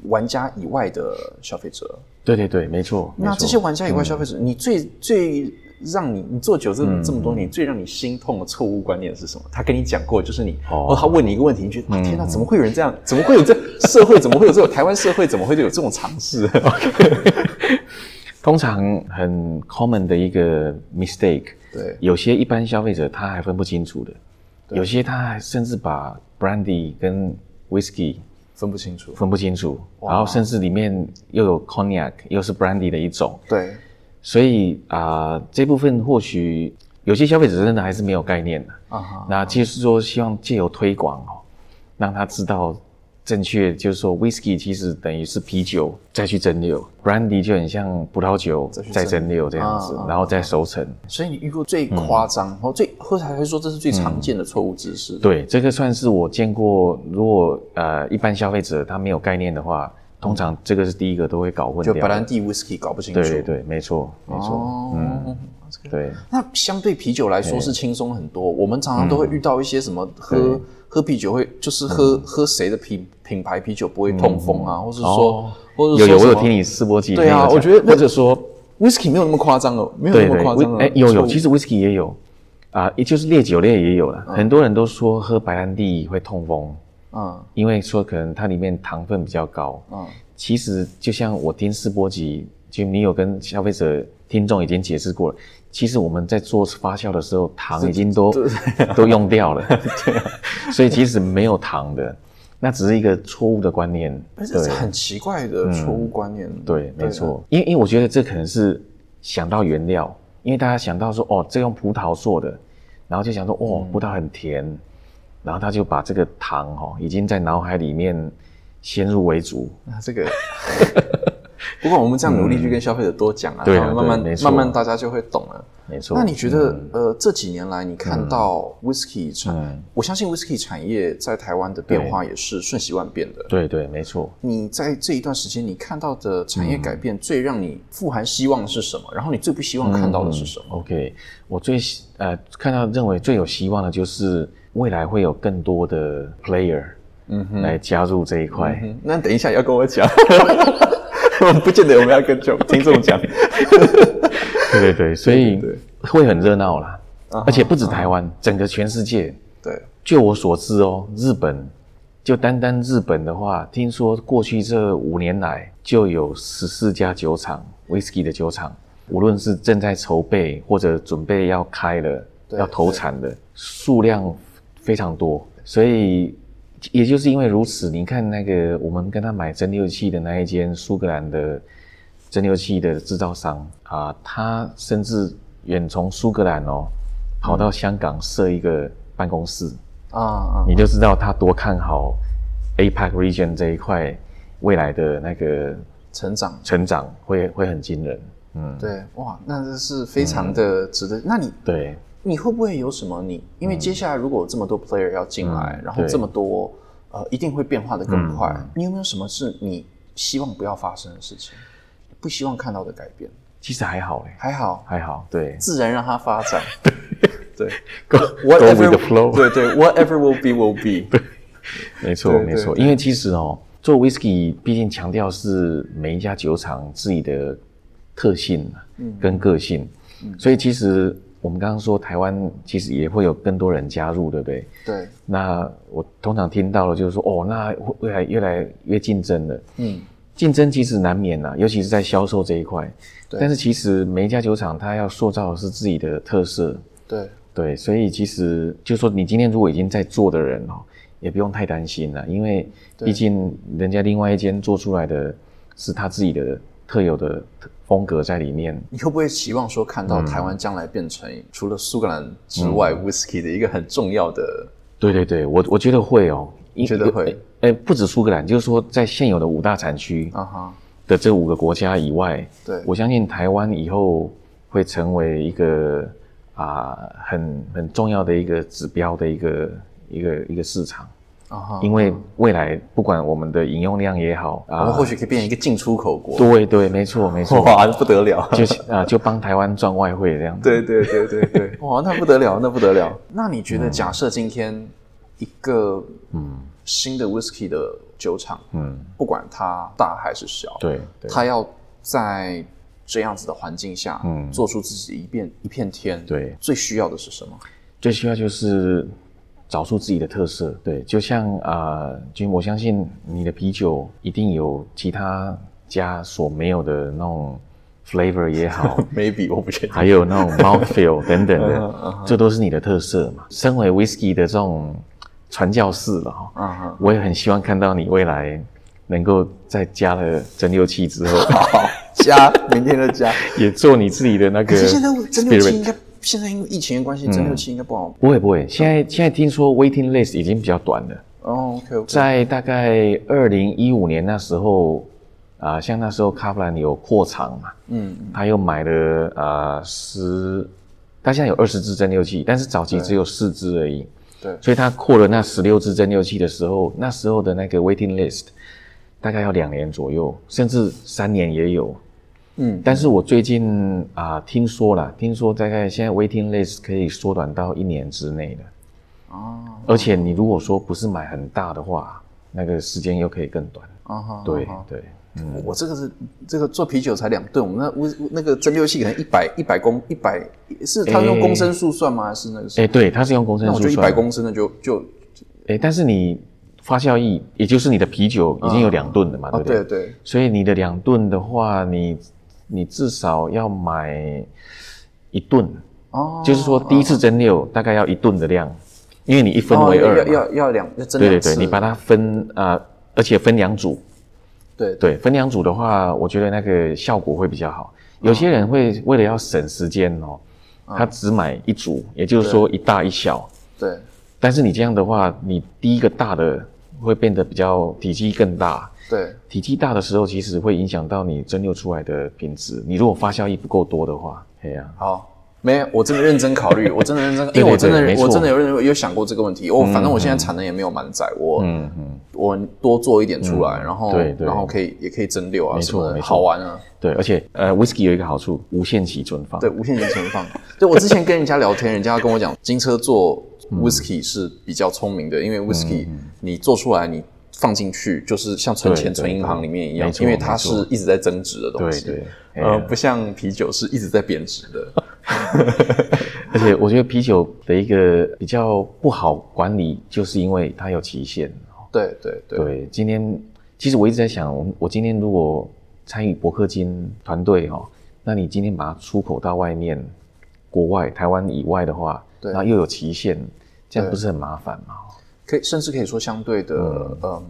玩家以外的消费者。对对对，没错。那这些玩家以外消费者，你最最让你你做酒这么这么多年，最让你心痛的错误观念是什么？他跟你讲过，就是你哦，他问你一个问题，你觉得啊天哪，怎么会有人这样？怎么会有这社会？怎么会有这种台湾社会？怎么会有这种尝试？通常很 common 的一个 mistake，对，有些一般消费者他还分不清楚的，有些他还甚至把 brandy 跟 whisky 分不清楚，分不清楚，然后甚至里面又有 cognac，又是 brandy 的一种，对，所以啊，这部分或许有些消费者真的还是没有概念的。啊，那就是说希望借由推广哦，让他知道。正确就是说，whisky 其实等于是啤酒再去蒸馏，brandy 就很像葡萄酒再蒸馏这样子，然后再熟成。所以你遇过最夸张，然后最或者还是说这是最常见的错误知识？对，这个算是我见过。如果呃一般消费者他没有概念的话，通常这个是第一个都会搞混掉。就白兰地 whisky 搞不清楚。对对，没错没错。嗯，对。那相对啤酒来说是轻松很多。我们常常都会遇到一些什么喝。喝啤酒会就是喝喝谁的品品牌啤酒不会痛风啊，或者说，或者有有我有听你试播几对啊，我觉得或者说 whisky 没有那么夸张哦，没有那么夸张哎，有有，其实 whisky 也有啊，也就是烈酒类也有了。很多人都说喝白兰地会痛风，嗯，因为说可能它里面糖分比较高，嗯，其实就像我听试播集，就你有跟消费者听众已经解释过了。其实我们在做发酵的时候，糖已经都 都用掉了，对。所以其实没有糖的，那只是一个错误的观念，对，很奇怪的错误观念。对，没错，因为因为我觉得这可能是想到原料，因为大家想到说哦，这用葡萄做的，然后就想说哦，葡萄很甜，然后他就把这个糖哦，已经在脑海里面先入为主。那这个。不过我们这样努力去跟消费者多讲啊，然后慢慢慢慢大家就会懂了。没错。那你觉得呃这几年来你看到 whisky 产，我相信 whisky 产业在台湾的变化也是瞬息万变的。对对，没错。你在这一段时间你看到的产业改变，最让你富含希望的是什么？然后你最不希望看到的是什么？OK，我最呃看到认为最有希望的就是未来会有更多的 player 嗯哼来加入这一块。那等一下要跟我讲。不见得我们要跟众听众讲，对 对对，所以会很热闹啦，而且不止台湾，整个全世界。对，就我所知哦，日本就单单日本的话，听说过去这五年来就有十四家酒厂，whisky 的酒厂，无论是正在筹备或者准备要开了、要投产的数量非常多，所以。也就是因为如此，你看那个我们跟他买蒸馏器的那一间苏格兰的蒸馏器的制造商啊，他甚至远从苏格兰哦跑到香港设一个办公室啊，你就知道他多看好 APEC region 这一块未来的那个成长，成长会会很惊人。嗯，对，哇，那这是非常的值得。那你对。你会不会有什么？你因为接下来如果有这么多 player 要进来，然后这么多呃，一定会变化的更快。你有没有什么是你希望不要发生的事情？不希望看到的改变？其实还好哎，还好还好，对，自然让它发展。对，whatever the flow，对对，whatever will be will be。对，没错没错。因为其实哦，做 whisky 毕竟强调是每一家酒厂自己的特性跟个性，所以其实。我们刚刚说台湾其实也会有更多人加入，对不对？对。那我通常听到了就是说，哦，那未来越来越竞争了。嗯。竞争其实难免呐，尤其是在销售这一块。对。但是其实每一家酒厂它要塑造的是自己的特色。对。对，所以其实就是说，你今天如果已经在做的人哦，也不用太担心了，因为毕竟人家另外一间做出来的是他自己的特有的。风格在里面，你会不会期望说看到台湾将来变成除了苏格兰之外，whisky 的一个很重要的？对对对，我我觉得会哦，觉得会。哎，不止苏格兰，就是说在现有的五大产区啊哈的这五个国家以外，对我相信台湾以后会成为一个啊很很重要的一个指标的一个一个一个市场。因为未来不管我们的饮用量也好，我们或许可以变成一个进出口国。对对，没错没错，哇，不得了，就啊就帮台湾赚外汇这样。对对对对对，哇，那不得了，那不得了。那你觉得，假设今天一个嗯新的 whisky 的酒厂，嗯，不管它大还是小，对，它要在这样子的环境下，嗯，做出自己一片一片天，对，最需要的是什么？最需要就是找出自己的特色，对，就像啊，君，我相信你的啤酒一定有其他家所没有的那种 flavor 也好，maybe 我不确定，还有那种 mouthfeel 等等的，这都是你的特色嘛。身为 whisky 的这种传教士了哈，我也很希望看到你未来能够在加了蒸馏器之后，加明天的加，也做你自己的那个。可是现在蒸馏器应该。现在因为疫情的关系，蒸馏器应该不好。不会不会，现在现在听说 waiting list 已经比较短了。哦，OK OK。在大概二零一五年那时候，啊，像那时候卡夫兰有扩厂嘛，嗯，他又买了啊十，他现在有二十支蒸馏器，但是早期只有四支而已。对。所以他扩了那十六支蒸馏器的时候，那时候的那个 waiting list 大概要两年左右，甚至三年也有。嗯，但是我最近啊听说了，听说大概现在 waiting list 可以缩短到一年之内的，哦，而且你如果说不是买很大的话，那个时间又可以更短，哦哈，对对，嗯，我这个是这个做啤酒才两吨，我们那那那个蒸馏器可能一百一百公一百是它用公升数算吗？还是那个？哎，对，它是用公升数算，那我就一百公升的就就，哎，但是你。发酵液，也就是你的啤酒已经有两吨了嘛，对不对？对对。所以你的两吨的话，你你至少要买一吨。哦，就是说第一次蒸馏大概要一吨的量，因为你一分为二，要要要两，对对对，你把它分啊，而且分两组，对。对，分两组的话，我觉得那个效果会比较好。有些人会为了要省时间哦，他只买一组，也就是说一大一小，对。但是你这样的话，你第一个大的。会变得比较体积更大，对，体积大的时候，其实会影响到你蒸馏出来的品质。你如果发酵液不够多的话，哎呀，好，没有，我真的认真考虑，我真的认真，因为我真的，我真的有认有想过这个问题。我反正我现在产能也没有满载，我，嗯嗯，我多做一点出来，然后，对对，然后可以也可以蒸馏啊，没错，好玩啊。对，而且呃，whisky 有一个好处，无限期存放。对，无限期存放。对我之前跟人家聊天，人家跟我讲，金车做。Whisky 是比较聪明的，因为 Whisky 你做出来，你放进去就是像存钱存银行里面一样，因为它是一直在增值的东西。对对，呃，不像啤酒是一直在贬值的。而且我觉得啤酒的一个比较不好管理，就是因为它有期限。对对对。对，今天其实我一直在想，我我今天如果参与伯克金团队哈，那你今天把它出口到外面，国外台湾以外的话，然后又有期限。这样不是很麻烦吗？可以，甚至可以说相对的，嗯，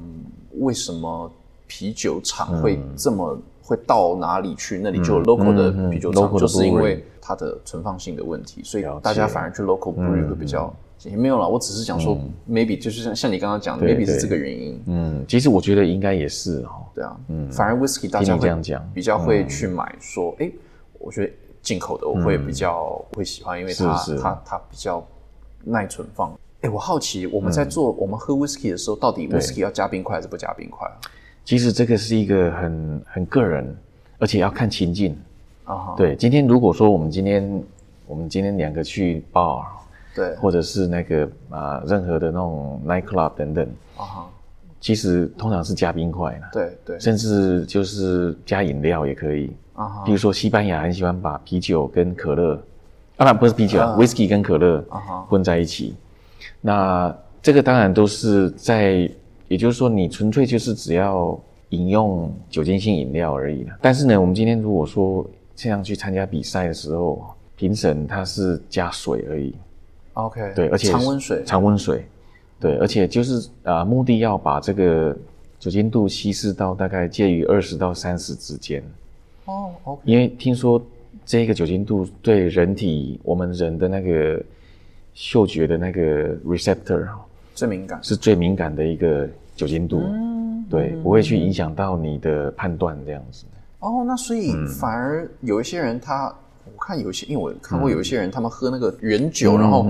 为什么啤酒厂会这么会到哪里去？那里就有 local 的啤酒厂，就是因为它的存放性的问题，所以大家反而去 local brew 会比较也没有了。我只是讲说，maybe 就是像像你刚刚讲的，maybe 是这个原因。嗯，其实我觉得应该也是哈。对啊，嗯，反而 whisky 大家这样讲比较会去买，说，哎，我觉得进口的我会比较会喜欢，因为它它它比较。耐存放，哎，我好奇我们在做我们喝 whisky 的时候，到底 whisky 要加冰块还是不加冰块啊？其实这个是一个很很个人，而且要看情境啊。对，今天如果说我们今天我们今天两个去 bar，对，或者是那个啊任何的那种 night club 等等啊，其实通常是加冰块的，对对，甚至就是加饮料也可以啊。比如说西班牙很喜欢把啤酒跟可乐。当然不是啤酒，whisky 跟可乐混在一起。那这个当然都是在，也就是说，你纯粹就是只要饮用酒精性饮料而已了。但是呢，我们今天如果说这样去参加比赛的时候，评审他是加水而已。OK，对，而且常温水，常温水，对，而且就是啊，目的要把这个酒精度稀释到大概介于二十到三十之间。哦，OK，因为听说。这个酒精度对人体，我们人的那个嗅觉的那个 receptor 最敏感，是最敏感的一个酒精度，对，不会去影响到你的判断这样子。哦，那所以反而有一些人，他我看有些，因为我看过有一些人，他们喝那个原酒，然后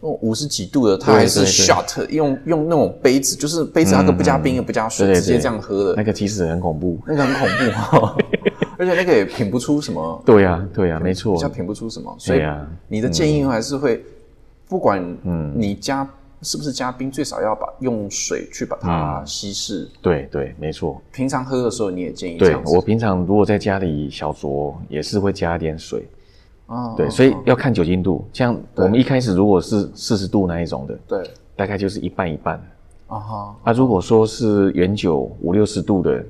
那种五十几度的，他还是 shot 用用那种杯子，就是杯子，那个不加冰也不加水，直接这样喝的。那个其实很恐怖，那个很恐怖。而且那个也品不出什么，对呀，对呀，没错，比较品不出什么，所以你的建议还是会，不管嗯你加是不是加冰最少要把用水去把它稀释？对对，没错。平常喝的时候你也建议这对样子我平常如果在家里小酌，也是会加一点水。哦对，所以要看酒精度。像我们一开始如果是四十度那一种的，对大概就是一半一半。啊哈啊，如果说是原酒五六十度的，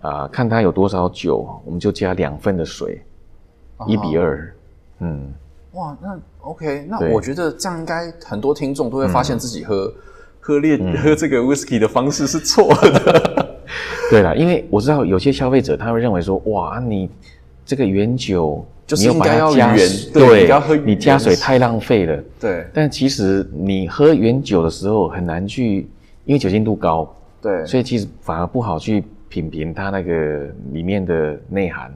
啊、看它有多少酒，我们就加两份的水，一比二。嗯，哇，那 OK，那我觉得这样应该很多听众都会发现自己喝、喝烈、喝这个 whisky 的方式是错的。对了，因为我知道有些消费者他会认为说，哇，你这个原酒就是应该要加原水对你加水太浪费了。对。但其实你喝原酒的时候很难去，因为酒精度高，对，所以其实反而不好去品评它那个里面的内涵。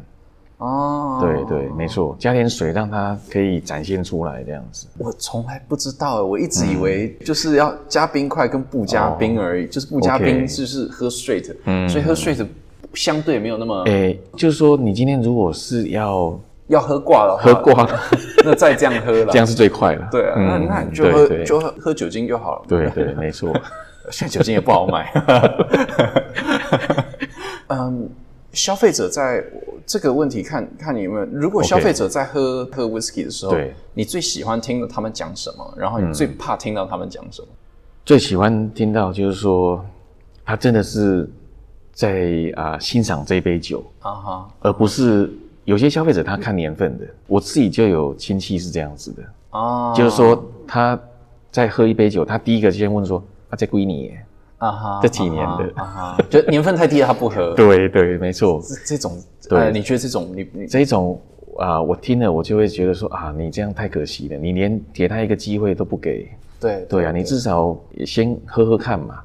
哦，对对，没错，加点水让它可以展现出来，这样子。我从来不知道，我一直以为就是要加冰块跟不加冰而已，就是不加冰就是喝 straight，嗯。所以喝 straight 相对没有那么诶，就是说你今天如果是要要喝挂了，喝挂，那再这样喝了，这样是最快了。对啊，那嗯那你就喝就喝喝酒精就好了，对对，没错。现在酒精也不好买。嗯，消费者在这个问题看看你有没有，如果消费者在喝喝 whisky 的时候，对你最喜欢听到他们讲什么？然后你最怕听到他们讲什么？最喜欢听到就是说，他真的是在啊、欣赏这杯酒，啊哈而不是有些消费者他看年份的。我自己就有亲戚是这样子的，啊，就是说他在喝一杯酒，他第一个先问说：“啊，这归你耶啊哈，这几年的啊哈，就年份太低了，他不合。”对对，没错。这这种，对呃，你觉得这种你你这种啊、我听了我就会觉得说啊，你这样太可惜了，你连给他一个机会都不给。对对啊，你至少也先喝喝看嘛，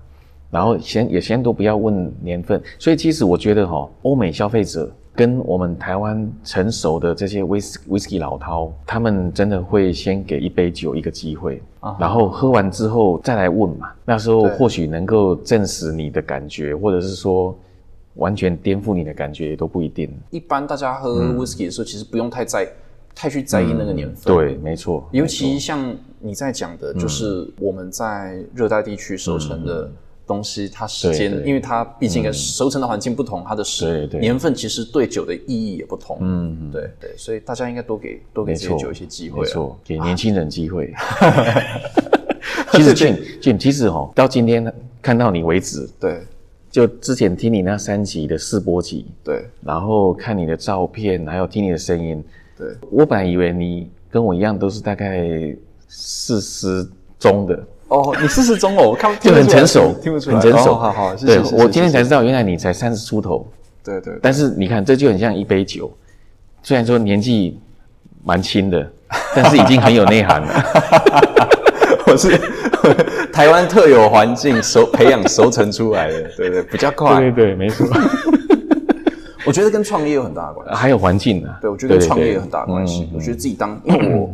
然后先也先都不要问年份。所以其实我觉得哈、欧美消费者跟我们台湾成熟的这些威士威士忌老饕，他们真的会先给一杯酒一个机会，然后喝完之后再来问嘛。那时候或许能够证实你的感觉，或者是说完全颠覆你的感觉也都不一定。一般大家喝 whisky 的时候，其实不用太在太去在意那个年份。嗯对，没错，尤其像你在讲的，嗯就是我们在热带地区收成的东西，它时间因为它毕竟跟熟成的环境不同，它的时年份其实对酒的意义也不同。嗯，嗯。对对，所以大家应该多给多给，这些酒一些机会啊。没错，给年轻人机会。其实 Jim Jim，其实哦，到今天看到你为止，对。就之前听你那三集的试播集，对。然后看你的照片，还有听你的声音，对，我本来以为你跟我一样都是大概四十中的，哦，你四十中哦，我 看就很成熟，听不出来，很成熟。哦好好，谢对谢我今天才知道，原来你才三十出头，对对，但是你看，这就很像一杯酒，虽然说年纪蛮轻的，但是已经很有内涵了。我是台湾特有环境熟培养熟成出来的，对对，比较快。对对，没错。我觉得跟创业有很大的关系。还有环境呢，对，我觉得跟创业有很大的关系。嗯我觉得自己当，因为我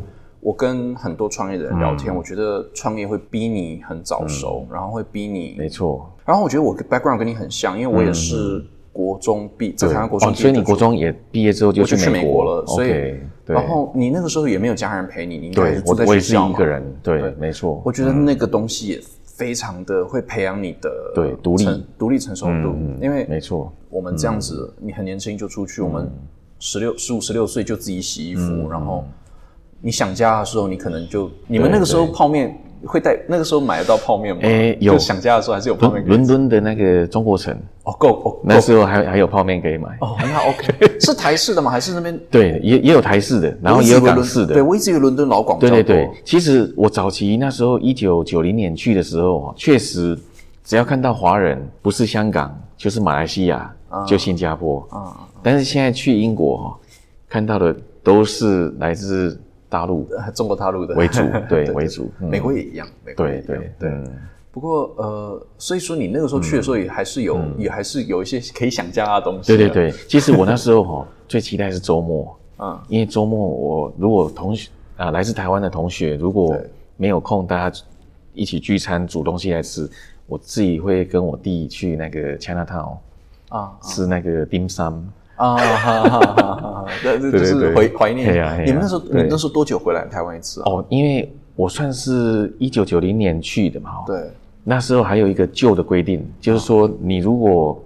我跟很多创业的人聊天，我觉得创业会逼你很早熟，然后会逼你，没错。然后我觉得我 background 跟你很像，因为我也是国中毕，在台湾国中哦，毕业所以你国中也毕业之后就去美美国了，所以然后你那个时候也没有家人陪你，你应该对是住在我我也是学校嘛一个人，对，没错。我觉得那个东西也非常的会培养你的对独立。独立成熟度，嗯因为没错，我们这样子，你很年轻就出去，我们十六、十五、十六岁就自己洗衣服，嗯。然后你想家的时候，你可能就你们那个时候泡面会带，那个时候买得到泡面吗？诶有想家的时候还是有泡面。伦伦敦的那个中国城，哦，够哦，那时候还还有泡面可以买。哦，那 OK，是台式的吗？还是那边？对，也也有台式的，然后也有港式的对，的。我一直以为伦敦老广。对对对，其实我早期那时候一九九零年去的时候，确实只要看到华人，不是香港就是马来西亚，就新加坡。啊，但是现在去英国哈，看到的都是来自大陆呃 中国大陆的。为主，对为主。嗯。美国也一样，美国也对一样对对，不过呃，所以说你那个时候去的时候也还是有，也还是有一些可以想家的东西。对对，对。其实我那时候哈最期待是周末，嗯，因为周末我如果同学啊来自台湾的同学如果对。没有空，大家一起聚餐煮东西来吃，我自己会跟我弟去那个 Chinatown 啊。吃那个 dim sum。啊，哈哈哈哈哈！这这就是对对怀怀念。你们那时候，你那时候多久回来台湾一次？哦，因为我算是一九九零年去的嘛，对，那时候还有一个旧的规定，就是说你如果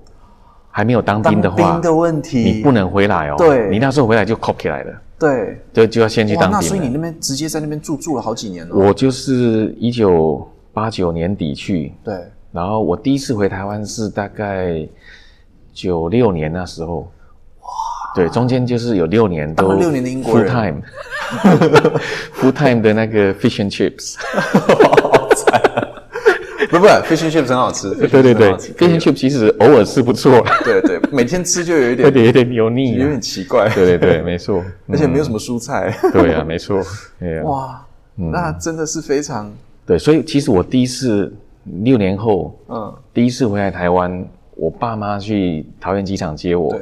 还没有当兵的话，兵的问题，你不能回来哦。对你那时候回来就 c o p 起来了，对，就就要先去，当兵。那所以你那边直接在那边住住了好几年了。我就是一九八九年底去，对，然后我第一次回台湾是大概九六年那时候。哇！对，中间就是有六年都六年的英国 full time，full time 的那个 fish and chips。不不，fish and chips 很好吃。对对对 fish and chips 其实偶尔吃不错，对对，每天吃就有一有点点有点油腻啊，有点奇怪，对对对，没错，而且没有什么蔬菜。对啊，没错，哇，那真的是非常对，所以其实我第一次六年后，嗯，第一次回来台湾，我爸妈去桃园机场接我，对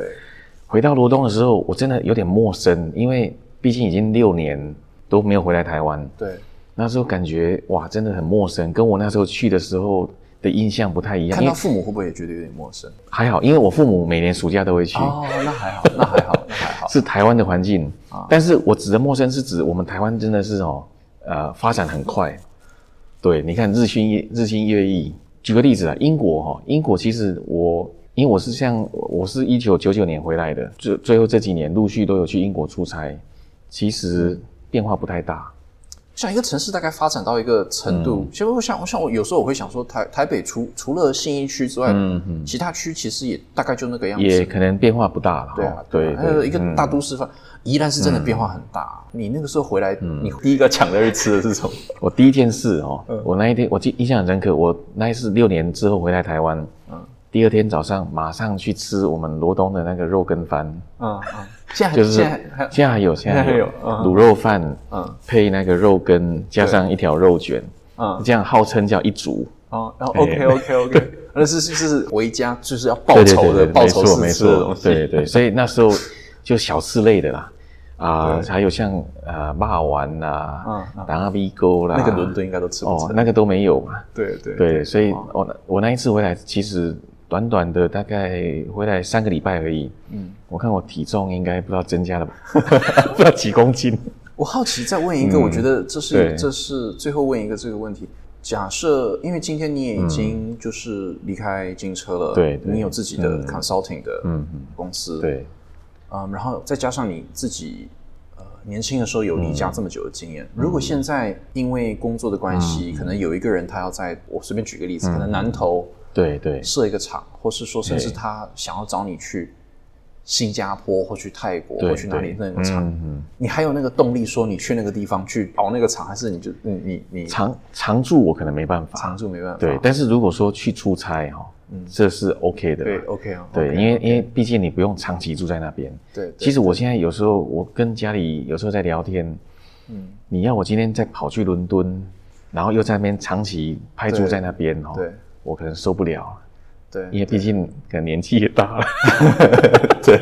回到罗东的时候，我真的有点陌生，因为毕竟已经六年都没有回来台湾，对，那时候感觉哇，真的很陌生，跟我那时候去的时候的印象不太一样。看到父母会不会也觉得有点陌生？还好，因为我父母每年暑假都会去，哦，那还好，那还好，那还好。是台湾的环境，啊但是我指的陌生是指我们台湾真的是哦，呃，发展很快。对，你看日新月日新月异。举个例子啊，英国哈、英国其实我因为我是像我是一九九九年回来的，最最后这几年陆续都有去英国出差，其实变化不太大。像一个城市大概发展到一个程度，其实我像像我有时候我会想说，台台北除除了信义区之外，嗯嗯其他区其实也大概就那个样子。也可能变化不大了。对啊哦，对，还有一个大都市化，宜兰是真的变化很大。你那个时候回来，你第一个抢着去吃的是什么？我第一件事哦，嗯我那一天我记印象很深刻，我那一次六年之后回来台湾，嗯第二天早上马上去吃我们罗东的那个肉羹饭，嗯嗯，现在就是现在还有现在还有现在还有。嗯。卤肉饭，嗯。配那个肉羹加上一条肉卷，嗯。这样号称叫一族。哦，然后哎 OK OK OK，那是是是回家就是要报仇的报仇式错没错。对对，所以那时候就小吃类的啦，啊，还有像呃霸丸啦嗯嗯，达阿 V 勾啦，那个伦敦应该都吃不哦，那个都没有嘛。对对对，所以我那我那一次回来，其实短短的大概回来三个礼拜而已。嗯，我看我体重应该不知道增加了 不知道几公斤。我好奇再问一个，我觉得这是这是最后问一个这个问题。假设，因为今天你也已经就是离开金车了，对对。你有自己的 consulting 的公司，，对，嗯，然后再加上你自己呃年轻的时候有离家这么久的经验，如果现在因为工作的关系，可能有一个人他要在我随便举个例子，可能南投对对。设一个厂，或是说甚至他想要找你去新加坡或去泰国或去哪里那个厂，嗯嗯，你还有那个动力说你去那个地方去熬那个厂，还是你就你你你常常住我可能没办法，常住没办法？对，但是如果说去出差哈，这是 OK 的。对 OK 啊，对，因为因为毕竟你不用长期住在那边。对对其实我现在有时候我跟家里有时候在聊天，嗯，你要我今天再跑去伦敦，然后又在那边长期派驻在那边哦，对我可能受不了，对，因为毕竟可能年纪也大了。对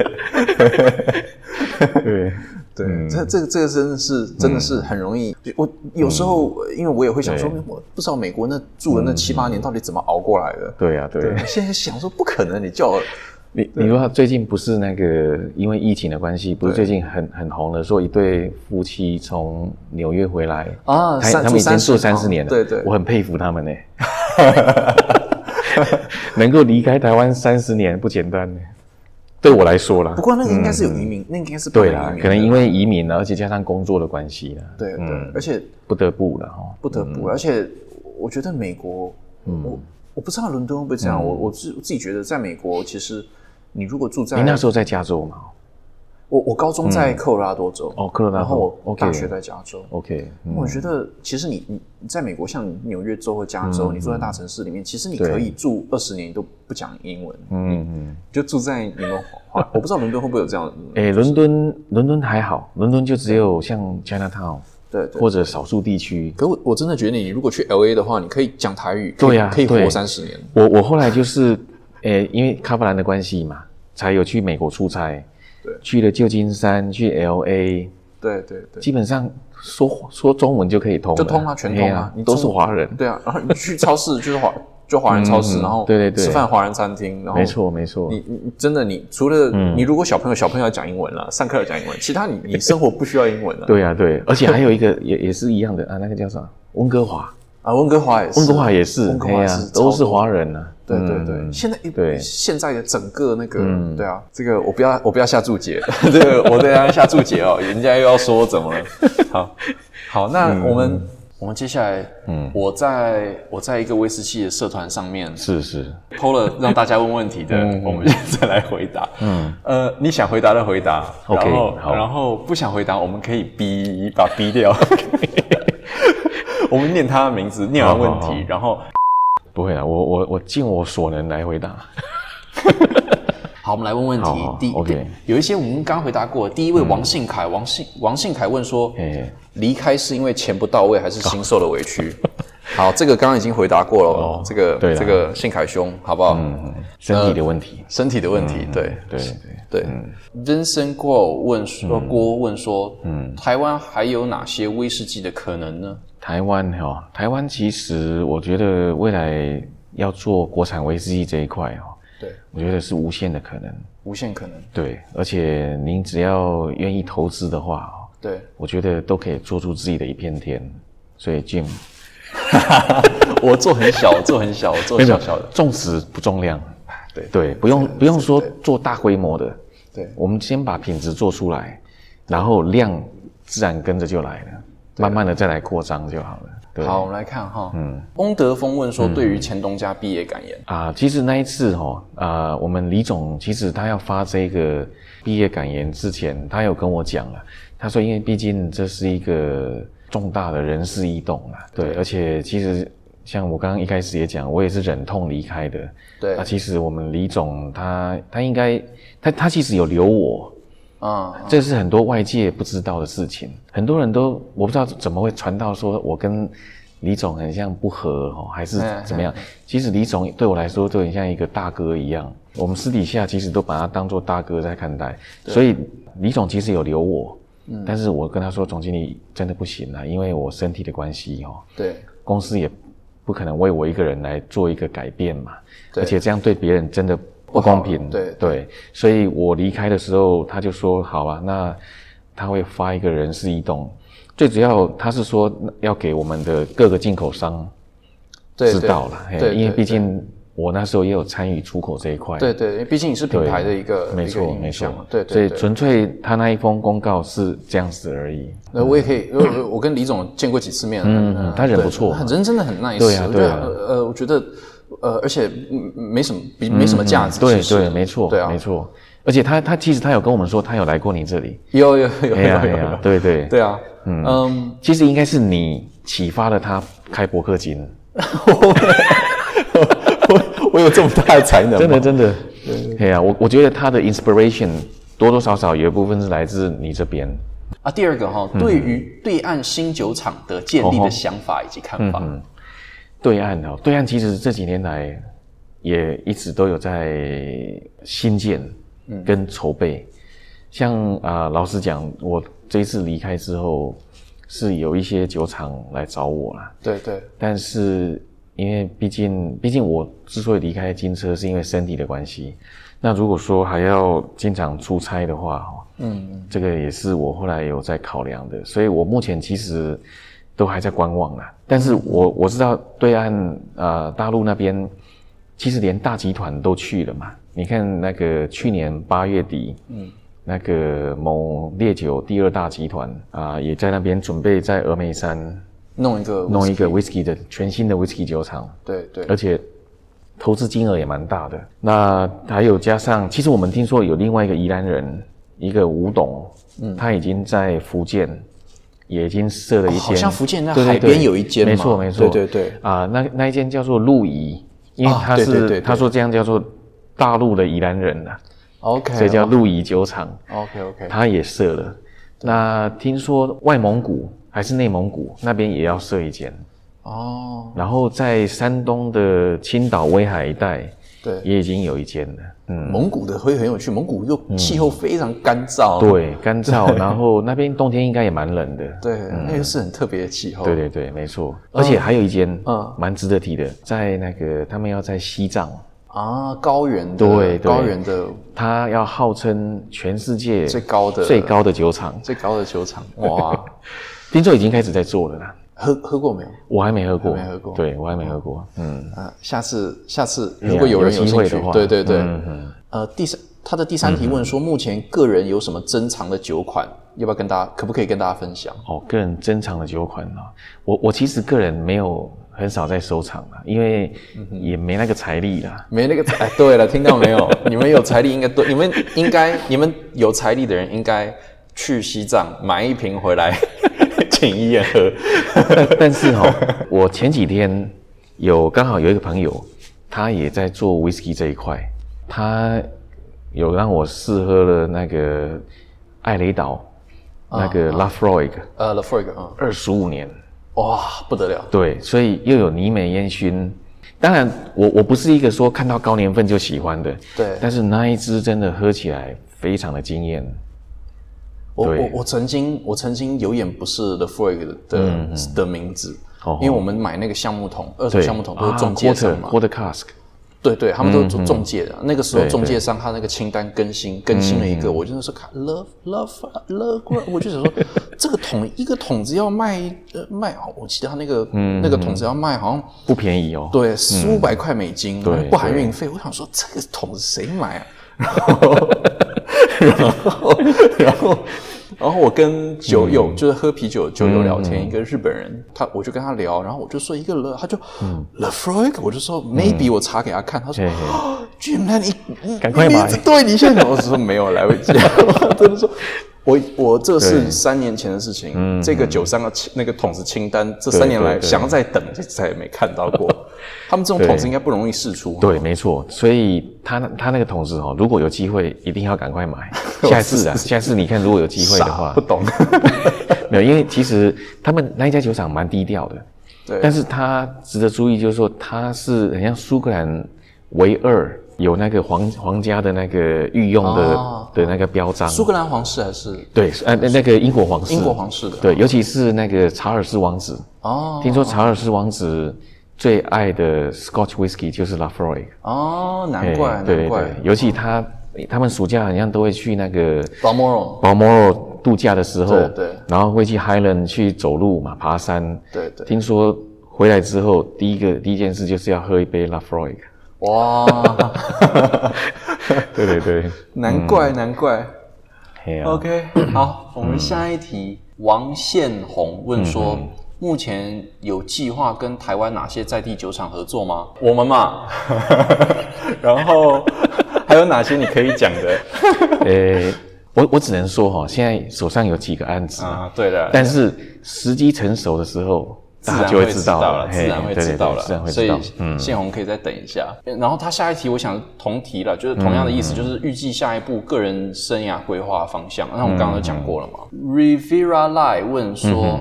对，嗯这这个这个真的是真的是很容易。我有时候因为我也会想说，我不知道美国那住的那七八年到底怎么熬过来的。对呀，对对，现在想说不可能，你叫我你你说最近不是那个因为疫情的关系，不是最近很很红的，说一对夫妻从纽约回来啊他他们已经住三十年了，对对我很佩服他们呢，能够离开台湾三十年不简单呢，对我来说啦。不。过那个应该是有移民，那个应该是不对啦可能因为移民了，而且加上工作的关系啦，对对嗯，而且不得不了哈。不得不，而且我觉得美国，我我不知道伦敦会不会这样，我我自自己觉得在美国，其实你如果住在你那时候在加州嘛我我高中在科罗拉多州，哦科罗拉多然后我大学在加州。？OK，嗯我觉得其实你你你在美国，像纽约州或加州，你住在大城市里面，其实你可以住二十年，你都不讲英文，嗯嗯。就住在你们华，我不知道伦敦会不会有这样的，诶，伦敦伦敦还好，伦敦就只有像 Chinatown 对对。或者少数地区。可我我真的觉得你如果去 L A 的话，你可以讲台语，对呀可以活三十年。我我后来就是，诶，因为卡布兰的关系嘛，才有去美国出差。对。去了旧金山，去 L A，对对对，基本上说说中文就可以通，就通啊，全通啊，你都是华人。对啊，然后你去超市 就是华就华人超市，然后对对对。吃饭华人餐厅，然后没错没错，你你真的你除了你如果小朋友小朋友要讲英文了，上课要讲英文，其他你你生活不需要英文了。对呀对，而且还有一个也也是一样的啊，那个叫什么？温哥华，啊，温哥华也是，温哥华也是，温哥华哎呀是都是华人啊。对对对，嗯现在对。现在的整个那个，对啊，这个我不要我不要下注解，这个我等一下下注解哦，人家又要说我怎么了？好，好，那我们、我们接下来，嗯，我在我在一个威士忌的社团上面是是，PO 了让大家问问题的，我们现在来回答。嗯，呃，你想回答的回答。然后然后不想回答，我们可以逼把逼掉。我们念他的名字，念完问题，好好好然后不会啊，我我我尽我所能来回答。好，我们来问问题。第 OK 有一些我们刚回答过。第一位王信凯，王信王信凯问说嘿，离开是因为钱不到位，还是心受了委屈？好，这个刚刚已经回答过了。哦，这个这个信凯兄，好不好？嗯，身体的问题。身体的问题，对对对，对。Vincent 郭问说，郭问说，嗯，台湾还有哪些威士忌的可能呢？台湾哈，台湾其实我觉得未来要做国产威士忌这一块哈，对，我觉得是无限的可能。无限可能。对，而且您只要愿意投资的话哦，对，我觉得都可以做出自己的一片天。所以 Jim，我做很小，我做很小，我做小小的。重质不重量，对对，不用不用说做大规模的，对我们先把品质做出来，然后量自然跟着就来了，慢慢的再来扩张就好了。对好，我们来看哈。嗯，翁德峰问说，对于前东家毕业感言。啊，其实那一次哈、啊，我们李总其实他要发这个毕业感言之前，他有跟我讲了，他说因为毕竟这是一个重大的人事异动啊，对，而且其实像我刚刚一开始也讲，我也是忍痛离开的，对啊，其实我们李总他他应该他他其实有留我，啊、这是很多外界不知道的事情，很多人都我不知道怎么会传到说我跟李总很像不和哦，还是嗯怎么样？其实李总对我来说就很像一个大哥一样，我们私底下其实都把他当做大哥在看待，所以李总其实有留我，嗯。但是我跟他说总经理真的不行了，因为我身体的关系哦，对。公司也不可能为我一个人来做一个改变嘛，而且这样对别人真的不公平。对对，所以我离开的时候，他就说好啊，那他会发一个人事异动，最主要他是说要给我们的各个进口商知道了，嘿对，因为对毕竟我那时候也有参与出口这一块。对对，因为毕竟你是品牌的一个没错没错对所以。纯粹他那一封公告是这样子而已。那我也可以，我跟李总见过几次面了，嗯嗯他人不错很人真的很 nice，对啊对啊呃呃，我觉得呃，而且嗯没什么比没什么价值，嗯对对，没错，对啊没，错。而且他他其实他有跟我们说，他有来过你这里。有有有有有有，，对对对啊，嗯，其实应该是你启发了他开博客金，我我有这么大的才能，真的真的。对呀，我我觉得他的 inspiration 多多少少有一部分是来自你这边。啊。第二个哈，对于对岸新酒厂的建立的想法以及看法，对岸哦，对岸其实这几年来也一直都有在新建跟筹备。像啊、老实讲，我这一次离开之后，是有一些酒厂来找我啦。对对但是因为毕竟，毕竟我之所以离开金车，是因为身体的关系。那如果说还要经常出差的话，哦，嗯，这个也是我后来有在考量的。所以我目前其实都还在观望啊。但是我我知道对岸呃大陆那边，其实连大集团都去了嘛。你看那个去年八月底，嗯。那个某烈酒第二大集团啊、也在那边准备在峨眉山弄一个弄一个 whisky 的全新的 whisky 酒厂，对对而且投资金额也蛮大的。那还有加上，其实我们听说有另外一个宜兰人，一个吴董，嗯，他已经在福建也已经设了一间，好像福建那海边有一间嘛。没错没错，对对对。啊、那那一间叫做陆怡，因为啊他是、对对对对。他说这样叫做大陆的宜兰人啊，，OK，所以叫陆怡酒厂。OK OK，他也设了。那听说外蒙古还是内蒙古那边也要设一间，哦，然后在山东的青岛、威海一带对，也已经有一间了。嗯，蒙古的会很有趣，蒙古又气候非常干燥，对，干燥，然后那边冬天应该也蛮冷的。对，那个是很特别的气候。对对对，没错。而且还有一间，嗯，蛮值得提的，在那个他们要在西藏啊，高原的，对，高原的，它要号称全世界最高的最高的酒厂，最高的酒厂，哇，听说已经开始在做了啦。喝喝过没有？我还没喝过，没喝过。对我还没喝过。嗯啊，下次下次如果有人有兴趣，对对对。嗯嗯。呃，第三他的第三题问说，目前个人有什么珍藏的酒款？要不要跟大家？可不可以跟大家分享？哦，个人珍藏的酒款呢？我我其实个人没有很少在收藏啊，因为也没那个财力啦。没那个财？对了，听到没有？你们有财力应该多，你们应该你们有财力的人应该去西藏买一瓶回来。请一言喝，但是哈，我前几天有刚好有一个朋友，他也在做 whisky 这一块，他有让我试喝了那个艾雷岛那个 Lafroig，呃，Lafroig 啊，二十五年，哇，不得了，对，所以又有泥美烟熏，当然我我不是一个说看到高年份就喜欢的，对，但是那一支真的喝起来非常的惊艳。我我我曾经我曾经有眼不是 The Frog 的的名字，因为我们买那个橡木桶，二手橡木桶都是中介商嘛。Cask，对对，他们都是做中介的。那个时候中介商他那个清单更新更新了一个，我真的是看 Love Love Love，我就想说这个桶一个桶子要卖呃卖，我记得他那个那个桶子要卖好像不便宜哦，对，四五百块美金，对不含运费。我想说这个桶子谁买啊？然后。后我跟酒友，就是喝啤酒酒友聊天，一个日本人，他我就跟他聊，然后我就说一个了，他就 The Frog，我就说 Maybe 我查给他看，他说 Jim，那你赶快买，对你现在我说没有来不及，真的说。我我这是三年前的事情，这个酒商的清那个桶子清单，这三年来想要再等，就再也没看到过。他们这种桶子应该不容易试出。对，没错。所以他他那个桶子哦，如果有机会，一定要赶快买。下次啊，下次你看，如果有机会的话，不懂。没有，因为其实他们那一家酒厂蛮低调的。对。但是他值得注意，就是说他是很像苏格兰唯二。有那个皇皇家的那个御用的的那个标章，苏格兰皇室还是？对，呃，那个英国皇室，英国皇室的，对，尤其是那个查尔斯王子。哦，听说查尔斯王子最爱的 Scotch whisky 就是 Lafroy 哦，难怪，难怪，尤其他他们暑假好像都会去那个 Balmoral Balmoral 度假的时候，对对，然后会去 Highland 去走路嘛，爬山，对对，听说回来之后第一个第一件事就是要喝一杯 Lafroy。哇，对对对，难怪难怪。OK，好，我们下一题。王宪宏问说：目前有计划跟台湾哪些在地酒厂合作吗？我们嘛，然后还有哪些你可以讲的？呃，我我只能说哈，现在手上有几个案子啊，对的，但是时机成熟的时候。自然会知道了，自然会知道了，所以宪红可以再等一下。然后他下一题，我想同题了，就是同样的意思，就是预计下一步个人生涯规划方向。那我们刚刚都讲过了嘛？Rivera Lie 问说，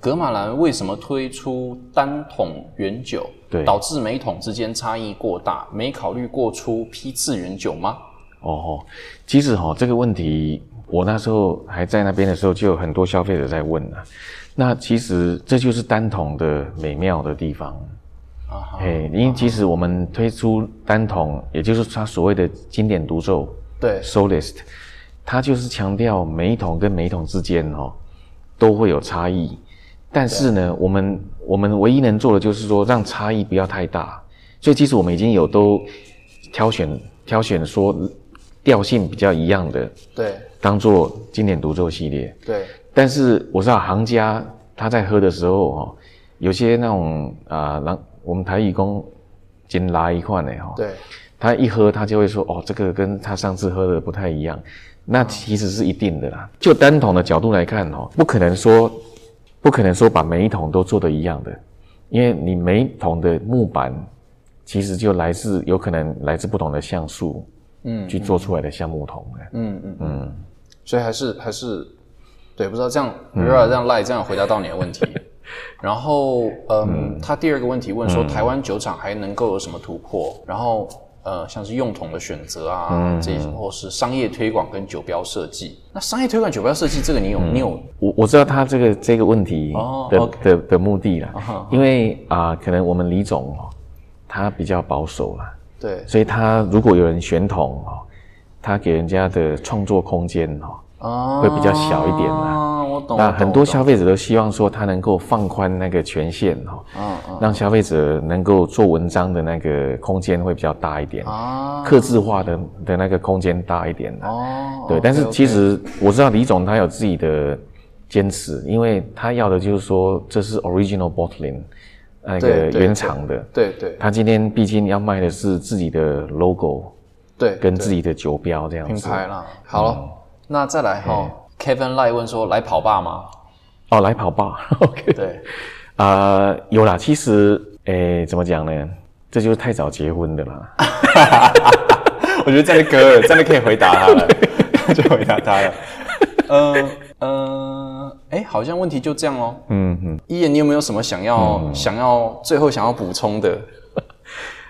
格马兰为什么推出单桶原酒，导致每桶之间差异过大？没考虑过出批次原酒吗？哦，其实哈这个问题，我那时候还在那边的时候，就有很多消费者在问了。那其实这就是单桶的美妙的地方。啊！嘿，因为其实我们推出单桶，也就是它所谓的经典独奏，对，Solist，它就是强调每一桶跟每一桶之间哦都会有差异，但是呢，我们我们唯一能做的就是说让差异不要太大，所以其实我们已经有都挑选挑选说调性比较一样的，对，当做经典独奏系列，对。但是我知道行家他在喝的时候哈，有些那种啊，让我们台语工仅拉一块呢哈，对，他一喝他就会说哦，这个跟他上次喝的不太一样，那其实是一定的啦。就单桶的角度来看哦，不可能说不可能说把每一桶都做的一样的，因为你每一桶的木板其实就来自有可能来自不同的橡树，嗯，去做出来的橡木桶的，嗯嗯。嗯，所以还是还是。对，不知道这样，不知道这样赖这样回答到你的问题。然后，嗯，他第二个问题问说，台湾酒厂还能够有什么突破？然后呃，像是用桶的选择啊，这些或是商业推广跟酒标设计。那商业推广、酒标设计这个，你有你有？我我知道他这个这个问题的的的目的了，因为啊，可能我们李总哦，他比较保守了，对，所以他如果有人选桶哦，他给人家的创作空间哦，会比较小一点啦。那很多消费者都希望说，他能够放宽那个权限哈，嗯嗯，让消费者能够做文章的那个空间会比较大一点，啊，刻字化的的那个空间大一点哦，对，但是其实我知道李总他有自己的坚持，因为他要的就是说这是 original bottling 那个原厂的，对对，他今天毕竟要卖的是自己的 logo，对，跟自己的酒标这样子，品牌啦。好了，那再来哈。Kevin 赖问说：“来跑吧吗？”哦，来跑吧。OK，对，啊，有啦。其实，诶，怎么讲呢？这就是太早结婚的啦。我觉得这样哥真的可以回答他了，就回答他了。嗯嗯，哎，好像问题就这样哦。嗯嗯。一言，你有没有什么想要想要最后想要补充的？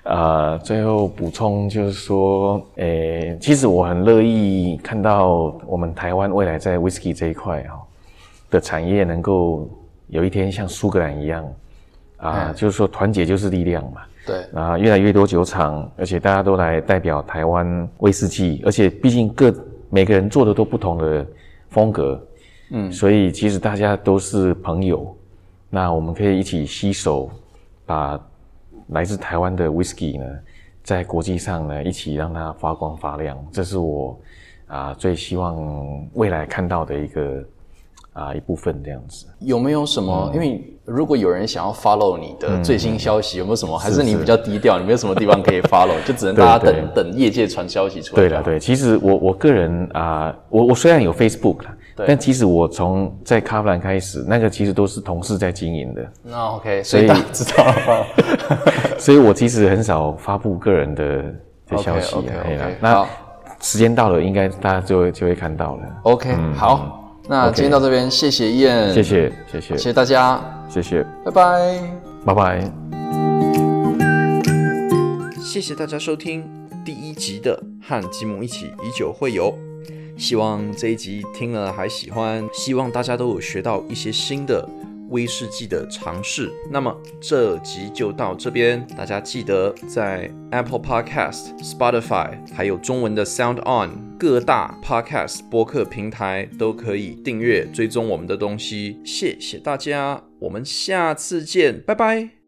啊，最后补充就是说，诶，其实我很乐意看到我们台湾未来在 whisky 这一块哈的产业能够有一天像苏格兰一样，啊，就是说团结就是力量嘛。对。啊，越来越多酒厂，而且大家都来代表台湾威士忌，而且毕竟各每个人做的都不同的风格，嗯，所以其实大家都是朋友，那我们可以一起携手把。来自台湾的 whisky 呢，在国际上呢，一起让它发光发亮，这是我啊最希望未来看到的一个啊一部分这样子。有没有什么？因为如果有人想要 follow 你的最新消息，有没有什么？还是你比较低调，你没有什么地方可以 follow，就只能大家等等业界传消息出来。对了，对。其实我我个人啊，我我虽然有 Facebook 但其实我从在卡夫兰开始，那个其实都是同事在经营的。那 OK，所以知道。所以我其实很少发布个人的的消息。OK，那时间到了，应该大家就会就会看到了。OK，好，那今天到这边，谢谢燕，谢谢谢谢谢谢大家，谢谢，拜拜拜拜。谢谢大家收听第一集的和吉姆一起以酒会友。希望这一集听了还喜欢，希望大家都有学到一些新的威士忌的尝试。那么这集就到这边，大家记得在 Apple Podcast、Spotify 还有中文的 Sound On 各大 Podcast 播客平台都可以订阅追踪我们的东西。谢谢大家，我们下次见，拜拜。